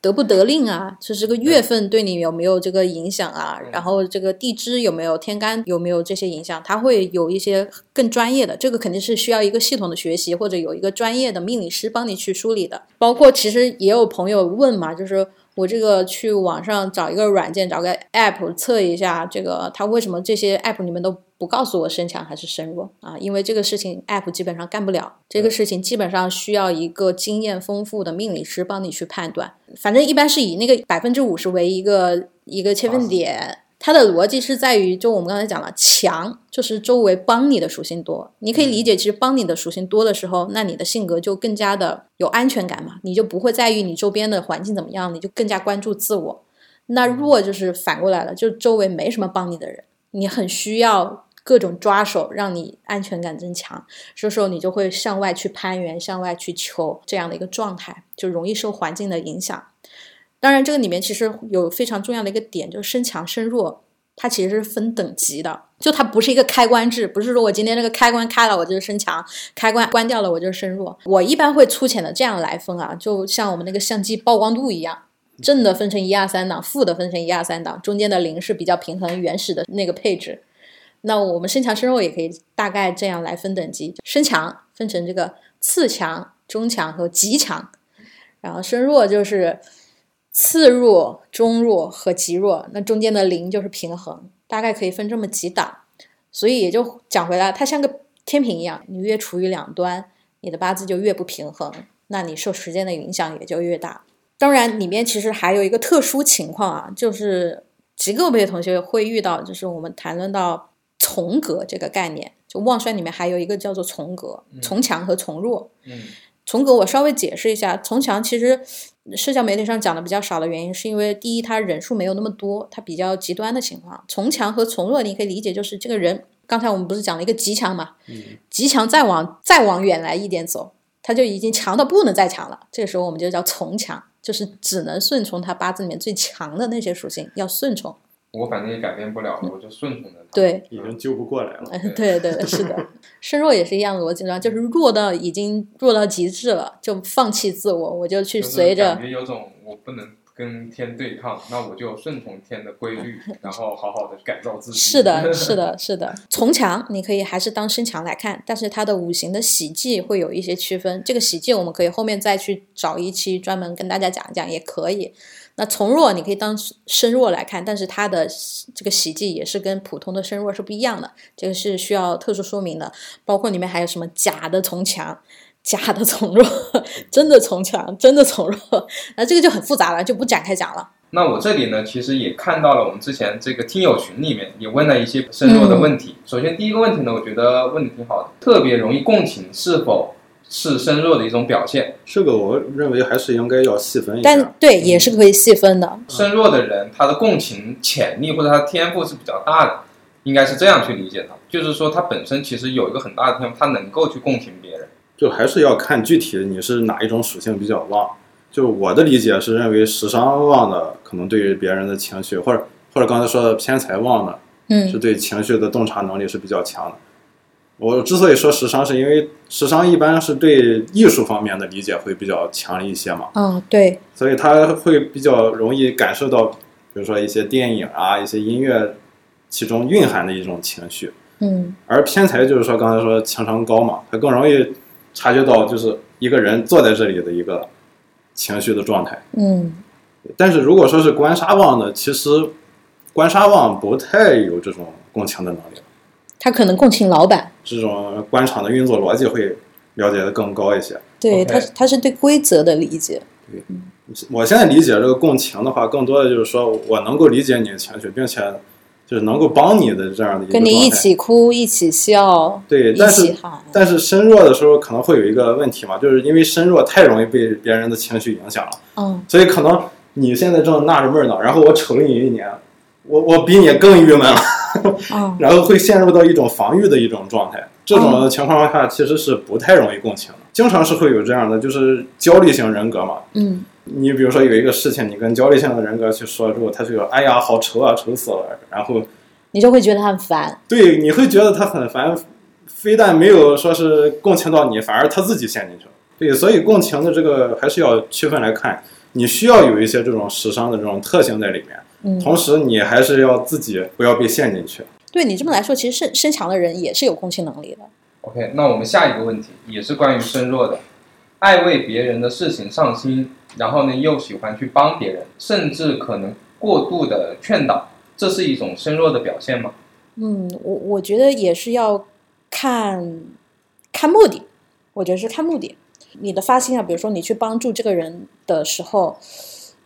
S3: 得不得令啊，就是这个月份对你有没有这个影响啊，
S5: 嗯。
S3: 然后这个地支有没有天干有没有这些影响，它会有一些更专业的，这个肯定是需要一个系统的学习，或者有一个专业的命理师帮你去梳理的。包括其实也有朋友问嘛，就是我这个去网上找一个软件，找个 app 测一下，这个它为什么这些 app 你们都不告诉我身强还是身弱啊？因为这个事情 app 基本上干不了，这个事情基本上需要一个经验丰富的命理师帮你去判断。反正一般是以那个百分之五十为一个一个切分点。它的逻辑是在于，就我们刚才讲了，强就是周围帮你的属性多，你可以理解，其实帮你的属性多的时候，那你的性格就更加的有安全感嘛，你就不会在意你周边的环境怎么样，你就更加关注自我。那弱就是反过来了，就周围没什么帮你的人，你很需要各种抓手，让你安全感增强。这时候你就会向外去攀援，向外去求这样的一个状态，就容易受环境的影响。当然，这个里面其实有非常重要的一个点，就是身强身弱，它其实是分等级的，就它不是一个开关制，不是说我今天这个开关开了我就是身强，开关关掉了我就是身弱。我一般会粗浅的这样来分啊，就像我们那个相机曝光度一样，正的分成一二三档，负的分成一二三档，中间的零是比较平衡原始的那个配置。那我们身强身弱也可以大概这样来分等级，身强分成这个次强、中强和极强，然后身弱就是次弱、中弱和极弱，那中间的零就是平衡，大概可以分这么几档。所以也就讲回来，它像个天平一样，你越处于两端，你的八字就越不平衡，那你受时间的影响也就越大。当然，里面其实还有一个特殊情况啊，就是极个别同学会遇到，就是我们谈论到从格这个概念，就旺衰里面还有一个叫做从格，从强和从弱。
S5: 嗯
S3: 从格我稍微解释一下，从强其实社交媒体上讲的比较少的原因，是因为第一，他人数没有那么多，他比较极端的情况。从强和从弱，你可以理解就是这个人，刚才我们不是讲了一个极强嘛，极强再往再往远来一点走，他就已经强到不能再强了，这个时候我们就叫从强，就是只能顺从他八字里面最强的那些属性，要顺从。
S5: 我反正也改变不了了，我就顺从着他。
S3: 对，
S6: 已经救不过来了。
S3: 嗯，对对，是的，身弱也是一样的逻辑上，就是弱到已经弱到极致了，就放弃自我，我就去随着
S5: 感觉有种我不能跟天对抗，那我就顺从天的规律，然后好好的改造自己。
S3: 是的，是的，是的。从强你可以还是当身强来看，但是它的五行的喜忌会有一些区分。这个喜忌我们可以后面再去找一期专门跟大家讲一讲，也可以。那从弱你可以当身弱来看，但是它的这个喜忌也是跟普通的身弱是不一样的，这个是需要特殊说明的。包括里面还有什么假的从强。假的从弱，真的从强，真的从弱，那这个就很复杂了，就不展开讲了。
S5: 那我这里呢，其实也看到了我们之前这个听友群里面也问了一些身弱的问题。首先第一个问题呢，我觉得问的挺好的，特别容易共情，是否是身弱的一种表现？
S6: 这个我认为还是应该要细分一下但。
S3: 对，也是可以细分的。
S5: 身弱的人，他的共情潜力或者他的天赋是比较大的，应该是这样去理解他，就是说他本身其实有一个很大的天赋，他能够去共情别人。
S6: 就还是要看具体你是哪一种属性比较旺。就我的理解是认为时伤旺的可能对于别人的情绪，或者或者刚才说的偏财旺的，是
S3: 嗯
S6: 对情绪的洞察能力是比较强的。我之所以说时尚，是因为时尚一般是对艺术方面的理解会比较强一些嘛，
S3: 嗯，对，
S6: 所以他会比较容易感受到，比如说一些电影啊、一些音乐其中蕴含的一种情绪。
S3: 嗯
S6: 而偏财就是说刚才说情商高嘛，他更容易察觉到就是一个人坐在这里的一个情绪的状态。
S3: 嗯
S6: 但是如果说是官杀旺的，其实官杀旺不太有这种共情的能力，
S3: 他可能共情老板，
S6: 这种官场的运作逻辑会了解的更高一些。
S3: 对他他是对规则的理解。
S6: 对我现在理解这个共情的话，更多的就是说我能够理解你的情绪，并且就是能够帮你的这样的一个
S3: 跟你一起哭，一起笑，
S6: 对，
S3: 一
S6: 但是
S3: 起。
S6: 但是身弱的时候可能会有一个问题嘛，就是因为身弱太容易被别人的情绪影响了，
S3: 嗯
S6: 所以可能你现在正纳着闷儿呢，然后我瞅了你一年，我我比你更郁闷了，
S3: 嗯
S6: 然后会陷入到一种防御的一种状态。这种情况下其实是不太容易共情的，经常是会有这样的，就是焦虑型人格嘛。
S3: 嗯
S6: 你比如说有一个事情，你跟焦虑性的人格去说之后，他就说：“哎呀，好愁啊，愁死了。”然后
S3: 你就会觉得他很烦。
S6: 对，你会觉得他很烦，非但没有说是共情到你，反而他自己陷进去了。对，所以共情的这个还是要区分来看，你需要有一些这种时伤的这种特性在里面，
S3: 嗯，
S6: 同时你还是要自己不要被陷进去。
S3: 对你这么来说，其实身身强的人也是有共情能力的。
S5: OK，那我们下一个问题也是关于身弱的，爱为别人的事情上心，然后呢又喜欢去帮别人，甚至可能过度的劝导，这是一种身弱的表现吗？
S3: 嗯，我我觉得也是要看看目的，我觉得是看目的。你的发心啊，比如说你去帮助这个人的时候，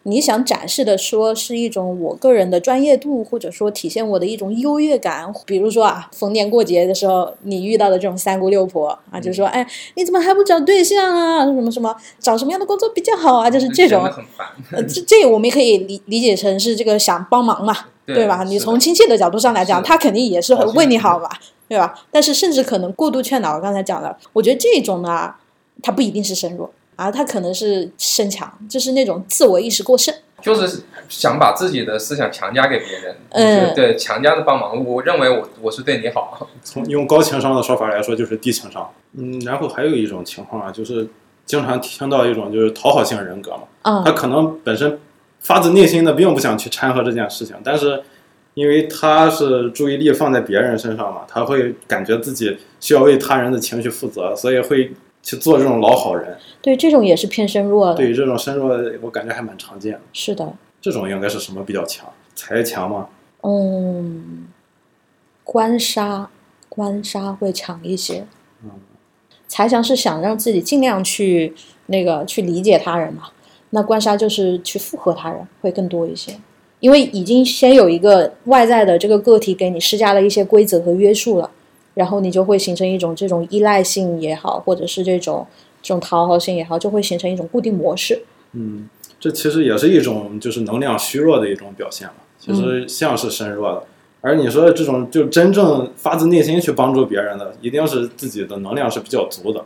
S3: 你想展示的说是一种我个人的专业度，或者说体现我的一种优越感。比如说啊，逢年过节的时候，你遇到的这种三姑六婆啊，就说哎，你怎么还不找对象啊？什么什么，找什么样的工作比较好啊？就是这种，
S5: 很烦，
S3: 呃，这这我们也可以理理解成是这个想帮忙嘛，对吧？你从亲戚的角度上来讲，他肯定也是为你好嘛，对吧？但是甚至可能过度劝导，刚才讲的，我觉得这种呢，他不一定是身弱啊，他可能是身强，就是那种自我意识过剩。
S5: 就是想把自己的思想强加给别人，
S3: 嗯
S5: 对强加的帮忙。我认为我我是对你好，
S6: 从用高情商的说法来说，就是低情商。嗯，然后还有一种情况啊，就是经常听到一种就是讨好型人格嘛，
S3: 啊、
S6: 他可能本身发自内心的并不想去掺和这件事情，但是因为他是注意力放在别人身上嘛，他会感觉自己需要为他人的情绪负责，所以会去做这种老好人。
S3: 对，这种也是偏身弱的。
S6: 对这种身弱，我感觉还蛮常见的。
S3: 是的，
S6: 这种应该是什么比较强？财强吗？
S3: 嗯，官杀，官杀会强一些。
S6: 嗯，
S3: 财强是想让自己尽量去那个去理解他人嘛，那官杀就是去附和他人会更多一些，因为已经先有一个外在的这个个体给你施加了一些规则和约束了，然后你就会形成一种这种依赖性也好，或者是这种这种讨好性也好，就会形成一种固定模式。
S6: 嗯，这其实也是一种就是能量虚弱的一种表现嘛，其实像是身弱的。而你说的这种就真正发自内心去帮助别人的，一定是自己的能量是比较足的，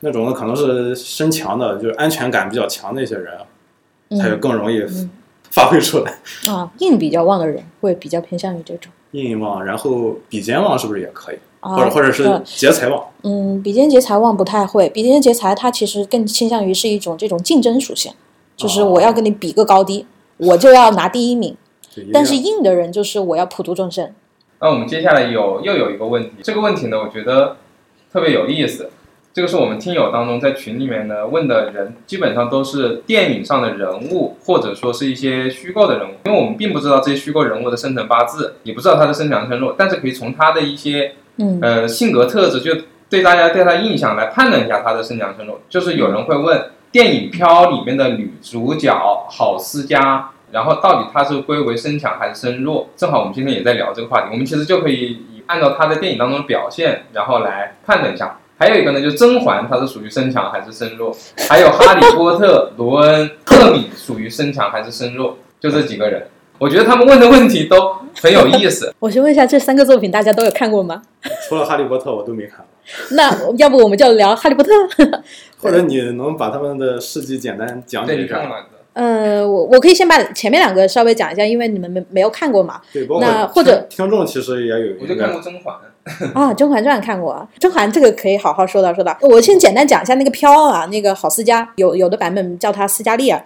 S6: 那种的可能是身强的，就是安全感比较强的一些人，才
S3: 嗯
S6: 更容易
S3: 嗯
S6: 发挥出来。
S3: 啊，硬比较旺的人会比较偏向于这种
S6: 印旺，然后比肩旺是不是也可以？
S3: 啊，
S6: 或者或者是劫财旺？
S3: 嗯，比肩劫财旺不太会，比肩劫财它其实更倾向于是一种这种竞争属性，就是我要跟你比个高低，我就要拿第一名。但是硬的人就是我要普度众生。
S5: 那我们接下来有又有一个问题，这个问题呢，我觉得特别有意思。这个是我们听友当中在群里面呢问的人，基本上都是电影上的人物，或者说是一些虚构的人物，因为我们并不知道这些虚构人物的生辰八字，也不知道他的生辰生弱，但是可以从他的一些
S3: 嗯
S5: 呃性格特质，就对大家对他印象来判断一下他的身强身弱。就是有人会问电影《飘》里面的女主角郝思嘉，然后到底她是归为身强还是身弱？正好我们今天也在聊这个话题，我们其实就可以以按照她在电影当中的表现，然后来判断一下。还有一个呢，就是甄嬛，她是属于身强还是身弱？还有哈利波特、罗恩、赫敏属于身强还是身弱？就这几个人，我觉得他们问的问题都很有意思。
S3: 我先问一下，这三个作品大家都有看过吗？
S6: 除了《哈利波特》，我都没看过。
S3: 那要不我们就聊《哈利波特》
S6: 或者你能把他们的事迹简单讲
S5: 对，
S6: 解一下？
S5: 你看了吗？
S3: 呃，我我可以先把前面两个稍微讲一下，因为你们没没有看过嘛。
S6: 对，包括
S3: 那或者
S6: 听听众其实也有，
S5: 我就看过《甄嬛》。
S3: 啊，《甄嬛传》看过，啊，《甄嬛》这个可以好好说道说道。我先简单讲一下那个飘啊，那个郝思嘉，有有的版本叫他斯嘉丽尔，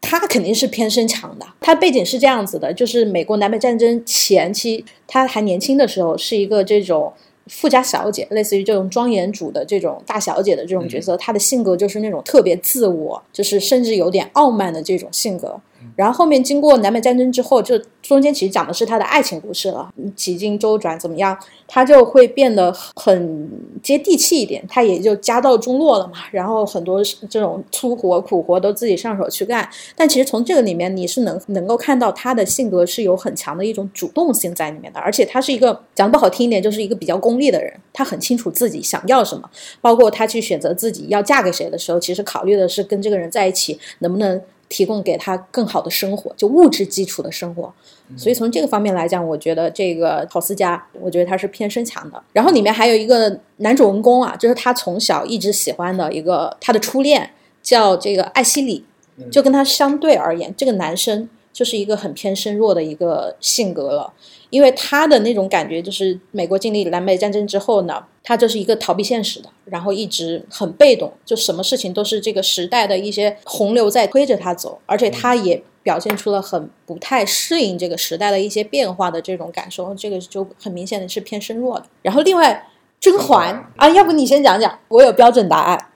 S3: 她肯定是偏身强的。她背景是这样子的，就是美国南北战争前期，她还年轻的时候是一个这种。富家小姐，类似于这种庄园主的这种大小姐的这种角色，她的性格就是那种特别自我，就是甚至有点傲慢的这种性格。然后后面经过南北战争之后，就中间其实讲的是他的爱情故事了，几经周转怎么样，他就会变得很接地气一点，他也就家道中落了嘛。然后很多这种粗活苦活都自己上手去干。但其实从这个里面，你是能能够看到他的性格是有很强的一种主动性在里面的，而且他是一个讲不好听一点，就是一个比较功利的人，他很清楚自己想要什么，包括他去选择自己要嫁给谁的时候，其实考虑的是跟这个人在一起能不能。提供给他更好的生活，就物质基础的生活。所以从这个方面来讲，我觉得这个郝思佳，我觉得他是偏身强的。然后里面还有一个男主人公啊，就是他从小一直喜欢的一个他的初恋，叫这个艾希里，就跟他相对而言，这个男生就是一个很偏身弱的一个性格了。因为他的那种感觉就是美国经历南北战争之后呢，他就是一个逃避现实的，然后一直很被动，就什么事情都是这个时代的一些洪流在推着他走，而且他也表现出了很不太适应这个时代的一些变化的这种感受，这个就很明显的是偏身弱的。然后另外甄嬛啊，要不你先讲讲，我有标准答案。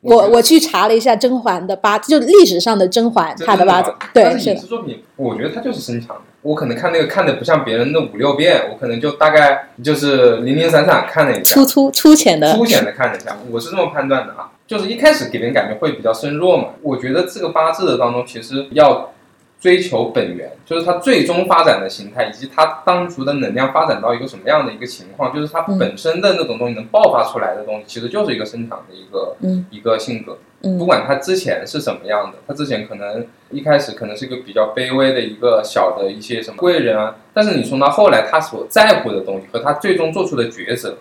S3: 我我去查了一下甄嬛的八字，就历史上的甄嬛她的八字，对，
S5: 但是影视作品，我觉得她就是身强的。我可能看那个看的不像别人的五六遍，我可能就大概就是零零散散看了一下，
S3: 粗粗粗浅的，
S5: 粗浅的看了一下，我是这么判断的啊。就是一开始给人感觉会比较身弱嘛。我觉得这个八字的当中，其实要。追求本源，就是它最终发展的形态，以及它当初的能量发展到一个什么样的一个情况，就是它本身的那种东西能爆发出来的东西，其实就是一个生长的一个一个性格。不管他之前是什么样的，他之前可能一开始可能是一个比较卑微的一个小的一些什么贵人啊，但是你从他后来他所在乎的东西和他最终做出的抉择，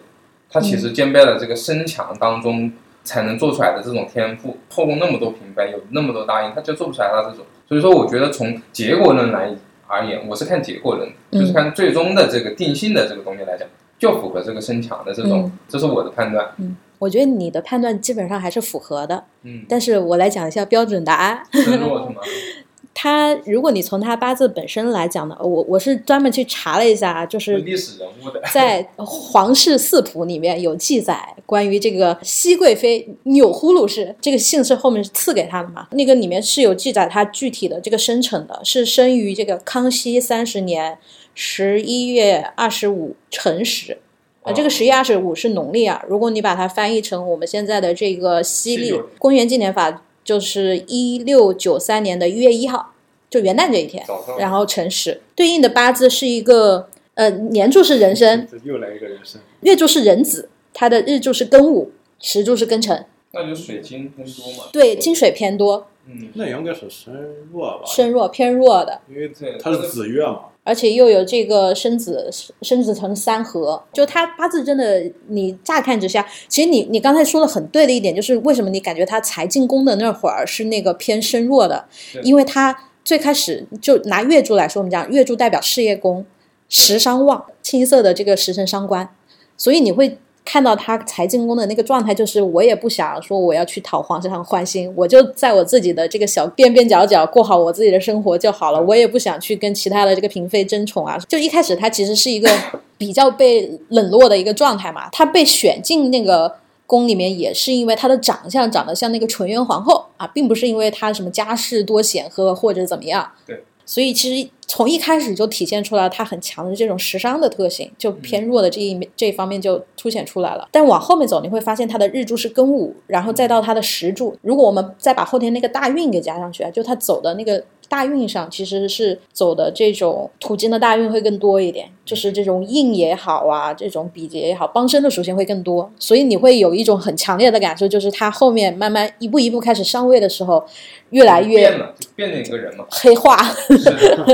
S5: 他其实兼备了这个身强当中才能做出来的这种天赋。后宫那么多嫔妃，有那么多大英，他就做不出来他这种。所以说，我觉得从结果论来而言，我是看结果论，就是看最终的这个定性的这个东西来讲，就符合这个身强的这种，这是我的判断。
S3: 嗯，我觉得你的判断基本上还是符合的。嗯，但是我来讲一下标准答案。他，如果你从他八字本身来讲呢，我我是专门去查了一下，就是
S5: 历史人物的，
S3: 在《皇室四谱》里面有记载，关于这个熹贵妃钮祜禄氏，这个姓氏后面是赐给他的嘛？那个里面是有记载他具体的这个生辰的，是生于这个康熙三十年十一月二十五辰时，啊，这个十一月二十五是农历啊。如果你把它翻译成我们现在的这个西历公元纪年法。就是一六九三年的一月一号，就元旦这一天，然后辰时，对应的八字是一个呃年柱是壬申，
S6: 又来一个人申，
S3: 月柱是壬子，它的日柱是庚午，时柱是庚辰，
S5: 那就水金偏多嘛？
S3: 对，金水偏多，
S5: 嗯，
S6: 那应该是身弱吧？
S3: 身弱偏弱的，
S6: 因为它是子月嘛。
S3: 而且又有这个生子生子成三合，就他八字真的，你乍看之下，其实你你刚才说的很对的一点，就是为什么你感觉他才进宫的那会儿是那个偏身弱的，因为他最开始就拿月柱来说，我们讲月柱代表事业宫，食伤旺，青色的这个食神伤官，所以你会。看到他才进宫的那个状态，就是我也不想说我要去讨皇上欢心，我就在我自己的这个小边边角角过好我自己的生活就好了。我也不想去跟其他的这个嫔妃争宠啊。就一开始他其实是一个比较被冷落的一个状态嘛。他被选进那个宫里面，也是因为他的长相长得像那个纯元皇后啊，并不是因为他什么家世多显赫或者怎么样。
S5: 对。
S3: 所以其实从一开始就体现出来他很强的这种时商的特性，就偏弱的这一面这一方面就凸显出来了。但往后面走，你会发现他的日柱是庚午，然后再到他的时柱，如果我们再把后天那个大运给加上去啊，就他走的那个。大运上其实是走的这种土金的大运会更多一点，就是这种印也好啊，这种比劫也好，帮身的属性会更多，所以你会有一种很强烈的感受，就是他后面慢慢一步一步开始上位的时候，越来越
S5: 变了，变了一个人嘛，
S3: 黑化。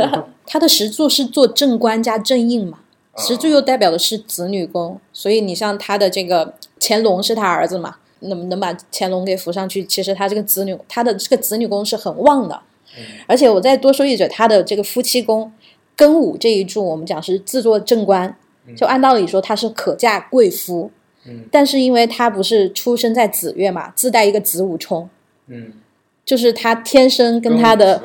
S3: 他的石柱是做正官加正印嘛，石柱又代表的是子女宫，所以你像他的这个乾隆是他儿子嘛，能能把乾隆给扶上去，其实他这个子女，他的这个子女宫是很旺的。而且我再多说一嘴，他的这个夫妻宫庚午这一柱，我们讲是自作正官，就按道理说他是可嫁贵夫。
S5: 嗯，
S3: 但是因为他不是出生在子月嘛，自带一个子午冲。
S5: 嗯，
S3: 就是他天生跟他的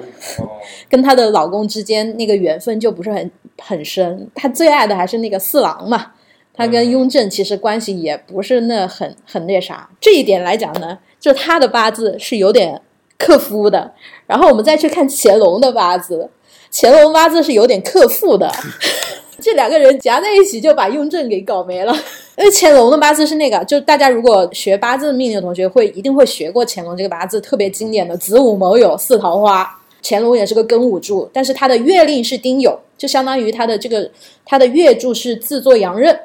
S3: 跟他的老公之间那个缘分就不是很很深。他最爱的还是那个四郎嘛，他跟雍正其实关系也不是那很很那啥。这一点来讲呢，就他的八字是有点。克夫的，然后我们再去看乾隆的八字，乾隆八字是有点克父的，这两个人夹在一起就把雍正给搞没了。因为乾隆的八字是那个，就大家如果学八字命理的同学会一定会学过乾隆这个八字，特别经典的子午卯酉四桃花。乾隆也是个庚午柱，但是他的月令是丁酉，就相当于他的这个他的月柱是自作阳刃。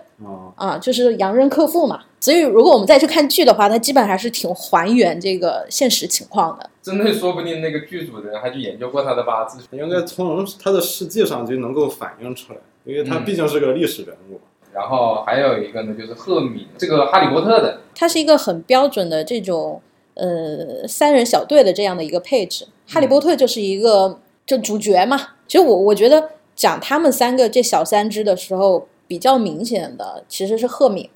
S3: 啊，就是洋人客户嘛，所以如果我们再去看剧的话，它基本还是挺还原这个现实情况的。
S5: 真的，说不定那个剧组的人还去研究过他的八字，
S6: 应该从他的事迹上就能够反映出来，因为他毕竟是个历史人物。
S5: 然后还有一个呢，就是赫敏，这个哈利波特的，
S3: 他是一个很标准的这种呃三人小队的这样的一个配置。哈利波特就是一个就主角嘛。其实我我觉得讲他们三个这小三只的时候，比较明显的其实是赫敏。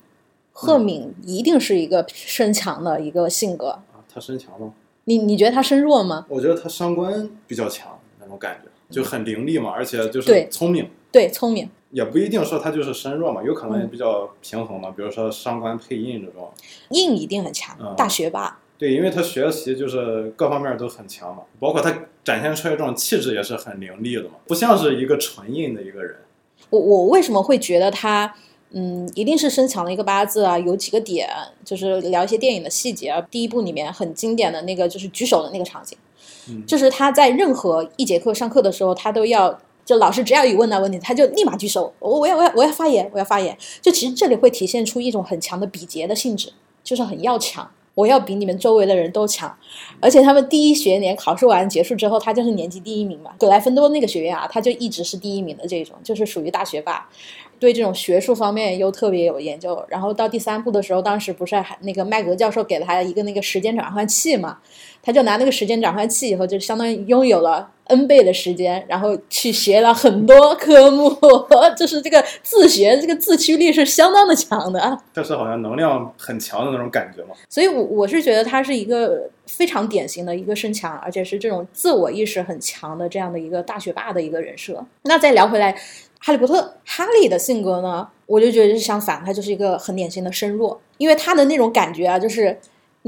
S3: 赫敏一定是一个身强的一个性格。
S6: 啊，他身强吗？
S3: 你你觉得他身弱吗？
S6: 我觉得他伤官比较强那种感觉，就很伶俐嘛，而且就是聪明，
S3: 对，聪明。
S6: 也不一定说他就是身弱嘛，有可能比较平衡嘛，比如说伤官配印这种。
S3: 印一定很强，
S6: 嗯
S3: 大学霸。
S6: 对，因为他学习就是各方面都很强嘛，包括他展现出来这种气质也是很凌厉的嘛，不像是一个纯印的一个人。
S3: 我我为什么会觉得他，嗯，一定是身强的一个八字啊？有几个点，就是聊一些电影的细节啊。第一部里面很经典的那个就是举手的那个场景，
S6: 嗯
S3: 就是他在任何一节课上课的时候，他都要。就老师只要一问到问题，他就立马举手，我我要我要我要发言，我要发言。就其实这里会体现出一种很强的比劫的性质，就是很要强，我要比你们周围的人都强。而且他们第一学年考试完结束之后，他就是年级第一名嘛。格莱芬多那个学院啊，他就一直是第一名的这种，就是属于大学霸。对这种学术方面又特别有研究，然后到第三步的时候，当时不是还那个麦格教授给了他一个那个时间转换器嘛，他就拿那个时间转换器以后，就相当于拥有了 n 倍的时间，然后去学了很多科目，就是这个自学这个自驱力是相当的强的。
S6: 但是好像能量很强的那种感觉嘛。
S3: 所以我，我是觉得他是一个非常典型的一个身强，而且是这种自我意识很强的这样的一个大学霸的一个人设。那再聊回来，哈利波特，哈利的性格呢，我就觉得是相反，他就是一个很典型的身弱，因为他的那种感觉啊，就是。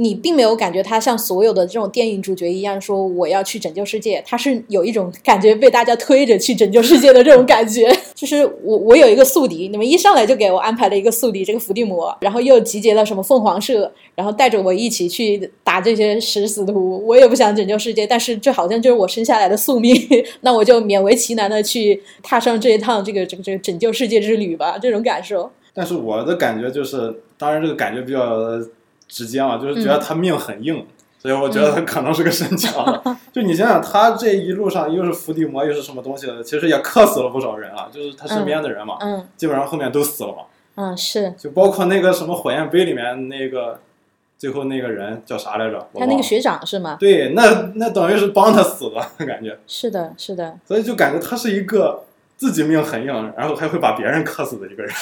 S3: 你并没有感觉他像所有的这种电影主角一样说我要去拯救世界，他是有一种感觉被大家推着去拯救世界的这种感觉。就是我我有一个宿敌，你们一上来就给我安排了一个宿敌，这个伏地魔，然后又集结了什么凤凰社，然后带着我一起去打这些食死徒。我也不想拯救世界，但是这好像就是我生下来的宿命，那我就勉为其难的去踏上这一趟这个这个这个拯救世界之旅吧，这种感受。
S6: 但是我的感觉就是，当然这个感觉比较直接嘛，就是觉得他命很硬，所以我觉得他可能是个神强的。就你想想，他这一路上又是伏地魔，又是什么东西的，其实也克死了不少人啊，就是他身边的人嘛，
S3: 嗯
S6: 基本上后面都死了嘛。
S3: 嗯，是
S6: 就包括那个什么火焰杯里面那个最后那个人叫啥来着？
S3: 他那个学长是吗？
S6: 对，那那等于是帮他死的 感觉，
S3: 是的，是的。
S6: 所以就感觉他是一个自己命很硬，然后还会把别人克死的一个人。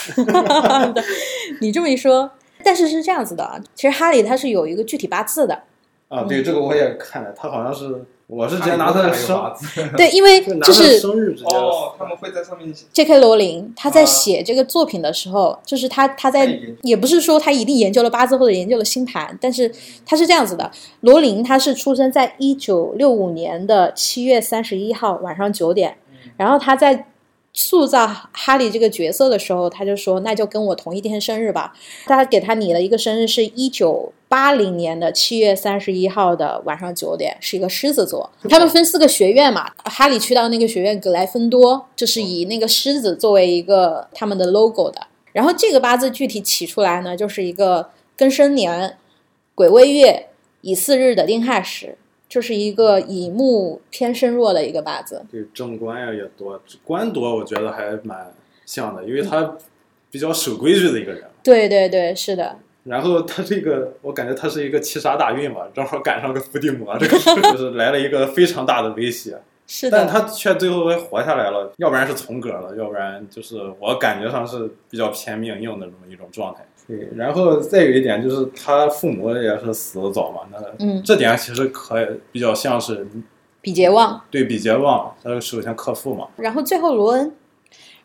S3: 你这么一说，但是是这样子的啊，其实哈利他是有一个具体八字的，
S6: 啊，对，这个我也看了，他好像是，我是直接拿他的生
S3: 对，因为
S6: 就
S3: 是
S6: 生日直接
S5: 哦，他们会在上面写。
S3: J.K. 罗琳他在
S5: 啊。
S3: 写这个作品的时候，就是他他在
S5: 也
S3: 也不是说他一定研究了八字或者研究了星盘，但是他是这样子的：罗琳他是出生在一九六五年的七月三十一号晚上九点，然后他在塑造哈利这个角色的时候，他就说那就跟我同一天生日吧。他给他拟了一个生日是一九八零年的七月三十一号的晚上九点，是一个狮子座。他们分四个学院嘛，哈利去到那个学院格莱芬多，就是以那个狮子作为一个他们的 logo 的。然后这个八字具体起出来呢，就是一个庚申年、癸未月、乙巳日的丁亥时，就是一个乙木偏身弱的一个八字。
S6: 对正官呀也多，官多我觉得还蛮像的，因为他比较守规矩的一个人。
S3: 对对对，是的，
S6: 然后他这个，我感觉他是一个七杀大运嘛，正好赶上个伏地魔，这个就是来了一个非常大的威胁。
S3: 是的，
S6: 但他却最后还活下来了，要不然是从格了，要不然就是我感觉上是比较偏命硬的这么一种状态。对，然后再有一点就是他父母也是死的早嘛，那
S3: 嗯
S6: 这点其实可以比较像是
S3: 比杰旺。
S6: 对比杰旺，他首先克父嘛，
S3: 然后最后罗恩，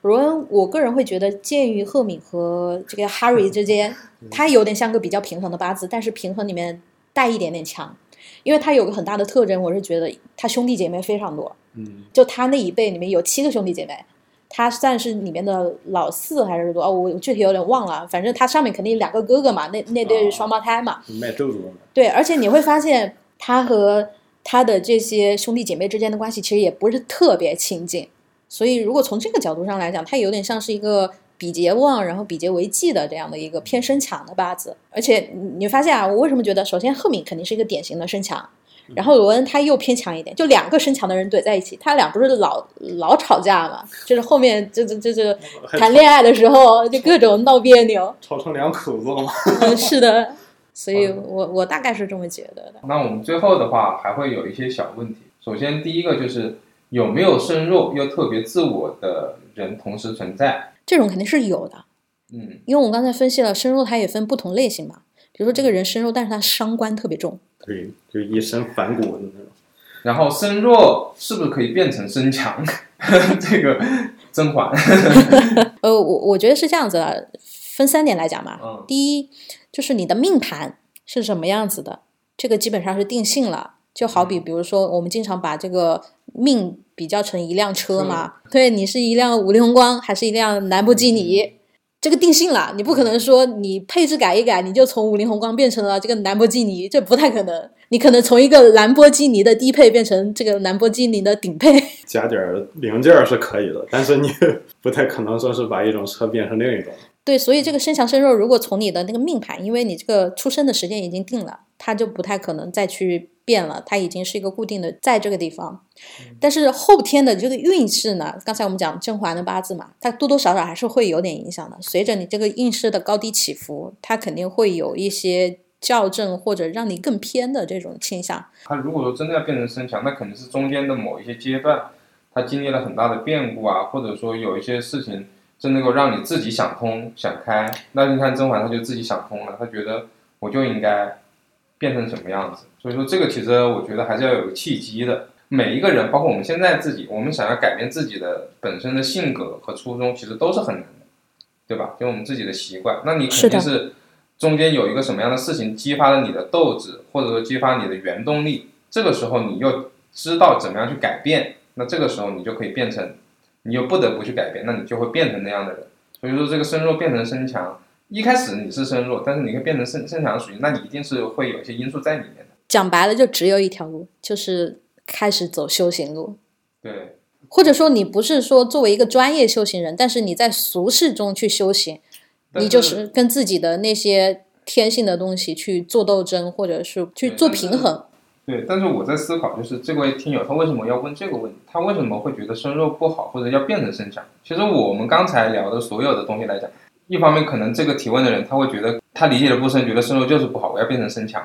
S3: 罗恩，我个人会觉得介于赫敏和这个 Harry 之间，他有点像个比较平衡的八字，但是平衡里面带一点点强，因为他有个很大的特征，我是觉得他兄弟姐妹非常多，
S6: 嗯，
S3: 就他那一辈里面有七个兄弟姐妹。他算是里面的老四还是多？哦，我具体有点忘了。反正他上面肯定两个哥哥嘛，那那对
S6: 哦
S3: 双胞胎嘛。
S6: 卖咒诅的，
S3: 对，而且你会发现他和他的这些兄弟姐妹之间的关系其实也不是特别亲近，所以如果从这个角度上来讲，他有点像是一个比劫旺，然后比劫为忌的这样的一个偏身强的八字。而且你你发现啊，我为什么觉得，首先赫敏肯定是一个典型的身强。然后罗恩他又偏强一点，就两个身强的人怼在一起，他俩不是老老吵架嘛？就是后面就就就就谈恋爱的时候就各种闹别扭。
S6: 吵成两口子了嘛。
S3: 嗯，是的，所以我我大概是这么觉得的。
S5: 那我们最后的话还会有一些小问题。首先，第一个就是有没有身弱又特别自我的人同时存在？
S3: 这种肯定是有的，
S5: 嗯，
S3: 因为我们刚才分析了深入，它也分不同类型嘛。比如说这个人身弱，但是他伤官特别重，
S6: 对，就一身反骨的那种。
S5: 然后身弱是不是可以变成身强？这个甄嬛，
S3: 呃，我我觉得是这样子的，分三点来讲嘛。
S5: 嗯
S3: 第一就是你的命盘是什么样子的，这个基本上是定性了。就好比比如说，我们经常把这个命比较成一辆车嘛，对你是一辆五菱宏光还是一辆兰博基尼，这个定性了，你不可能说你配置改一改，你就从五菱宏光变成了这个兰博基尼，这不太可能。你可能从一个兰博基尼的低配变成这个兰博基尼的顶配。
S6: 加点儿零件儿是可以的，但是你 不太可能说是把一种车变成另一种。
S3: 对，所以这个身强身弱，如果从你的那个命盘，因为你这个出生的时间已经定了，它就不太可能再去变了，它已经是一个固定的在这个地方。但是后天的这个运势呢，刚才我们讲甄嬛的八字嘛，它多多少少还是会有点影响的。随着你这个运势的高低起伏，它肯定会有一些校正或者让你更偏的这种倾向。
S5: 他如果说真的要变成身强，那肯定是中间的某一些阶段，他经历了很大的变故啊，或者说有一些事情真能够让你自己想通想开。那你看甄嬛，她就自己想通了，她觉得我就应该变成什么样子。所以说这个其实我觉得还是要有个契机的。每一个人，包括我们现在自己，我们想要改变自己的本身的性格和初衷，其实都是很难的，对吧？就我们自己的习惯，那你肯定是中间有一个什么样的事情激发了你的斗志，或者说激发你的原动力，这个时候你又知道怎么样去改变，那这个时候你就可以变成，你又不得不去改变，那你就会变成那样的人。所以说这个身弱变成身强，一开始你是身弱，但是你会变成身身强属性，那你一定是会有一些因素在里面的。
S3: 讲白了，就只有一条路，就是开始走修行路。
S5: 对，
S3: 或者说你不是说作为一个专业修行人，但是你在俗世中去修行，你就是跟自己的那些天性的东西去做斗争，或者是去做平衡。
S5: 对，但是我在思考，就是这位听友他为什么要问这个问题？他为什么会觉得身弱不好，或者要变成身强？其实我们刚才聊的所有的东西来讲，一方面可能这个提问的人他会觉得他理解的不深，觉得身弱就是不好，我要变成身强。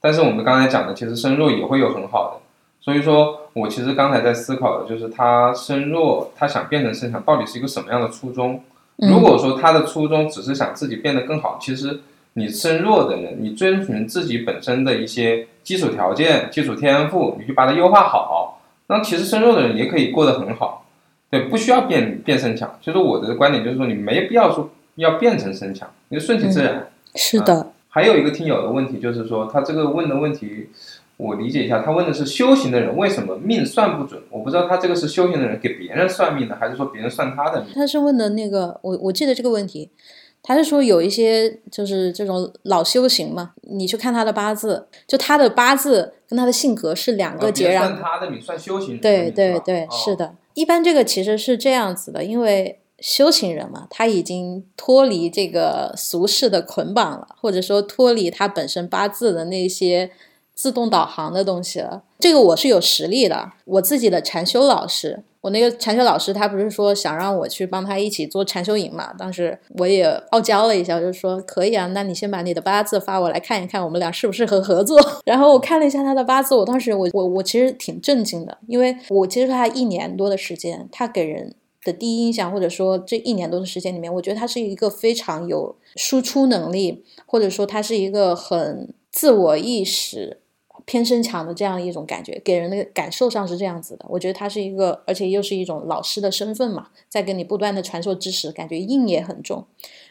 S5: 但是我们刚才讲的，其实身弱也会有很好的。所以说我其实刚才在思考的就是他身弱，他想变成身强，到底是一个什么样的初衷？如果说他的初衷只是想自己变得更好，其实你身弱的人，你遵循自己本身的一些基础条件、基础天赋，你去把它优化好，那其实身弱的人也可以过得很好，对，不需要变变身强。其实我的观点就是说，你没必要说要变成身强，你就顺其自然。
S3: 是的，
S5: 还有一个听友的问题就是说，他这个问的问题，我理解一下，他问的是修行的人为什么命算不准？我不知道他这个是修行的人给别人算命的，还是说别人算他的命？
S3: 他是问的那个，我我记得这个问题，他是说有一些就是这种老修行嘛，你去看他的八字，就他的八字跟他的性格是两个截然
S5: 算他的命，算修行
S3: 对对对，
S5: 哦
S3: 是的。一般这个其实是这样子的，因为修行人嘛，他已经脱离这个俗世的捆绑了，或者说脱离他本身八字的那些自动导航的东西了。这个我是有实力的，我自己的禅修老师。我那个禅修老师，他不是说想让我去帮他一起做禅修营嘛？当时我也傲娇了一下，我就说可以啊，那你先把你的八字发我来看一看，我们俩适不适合合作。然后我看了一下他的八字，我当时我我我其实挺震惊的，因为我接触他一年多的时间，他给人的第一印象，或者说这一年多的时间里面，我觉得他是一个非常有输出能力，或者说他是一个很自我意识偏身强的这样一种感觉，给人的感受上是这样子的。我觉得他是一个，而且又是一种老师的身份嘛，在跟你不断的传授知识，感觉硬也很重。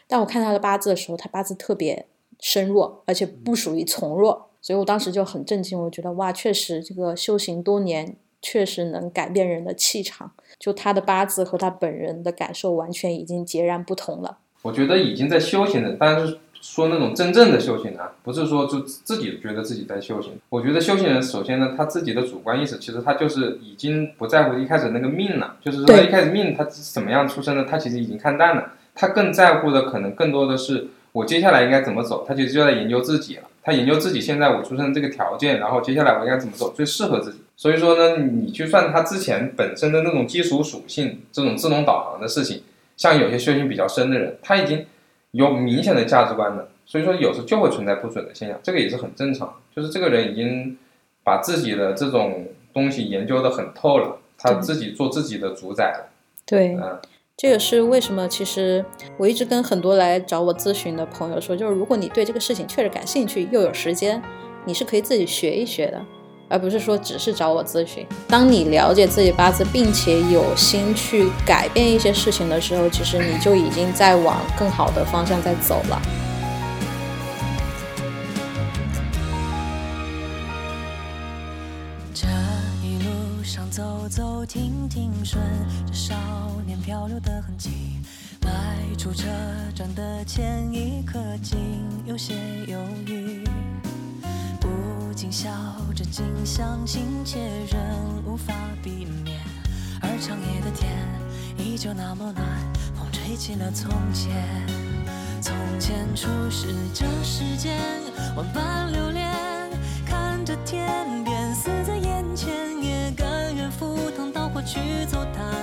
S3: 但我看他的八字的时候，他八字特别身弱，而且不属于从弱，所以我当时就很震惊，我觉得哇，确实这个修行多年，确实能改变人的气场。就他的八字和他本人的感受完全已经截然不同了。
S5: 我觉得已经在修行的，但是说那种真正的修行啊，不是说就自己觉得自己在修行。我觉得修行人首先呢，他自己的主观意识，其实他就是已经不在乎一开始那个命了，就是说他一开始命他是怎么样出生的，他其实已经看淡了。他更在乎的可能更多的是我接下来应该怎么走，他其实就在研究自己了。他研究自己现在我出生这个条件，然后接下来我应该怎么走最适合自己。所以说呢，你去算他之前本身的那种基础属性，这种自动导航的事情，像有些修行比较深的人，他已经有明显的价值观了，所以说有时候就会存在不准的现象，这个也是很正常。就是这个人已经把自己的这种东西研究的很透了，他自己做自己的主宰了。
S3: 对，
S5: 嗯，
S3: 这也是为什么？其实我一直跟很多来找我咨询的朋友说，就是如果你对这个事情确实感兴趣，又有时间，你是可以自己学一学的，而不是说只是找我咨询。当你了解自己八字，并且有心去改变一些事情的时候，其实你就已经在往更好的方向在走了。
S1: 这一路上走走停停，顺着少年漂流的痕迹，迈出车站的前一刻，竟有些犹豫。不禁笑着，竟相信，且仍无法避免。而长夜的天依旧那么暖，风吹起了从前。从前初识这世间，万般流连，看着天边死在眼前，也甘愿赴汤蹈火去走它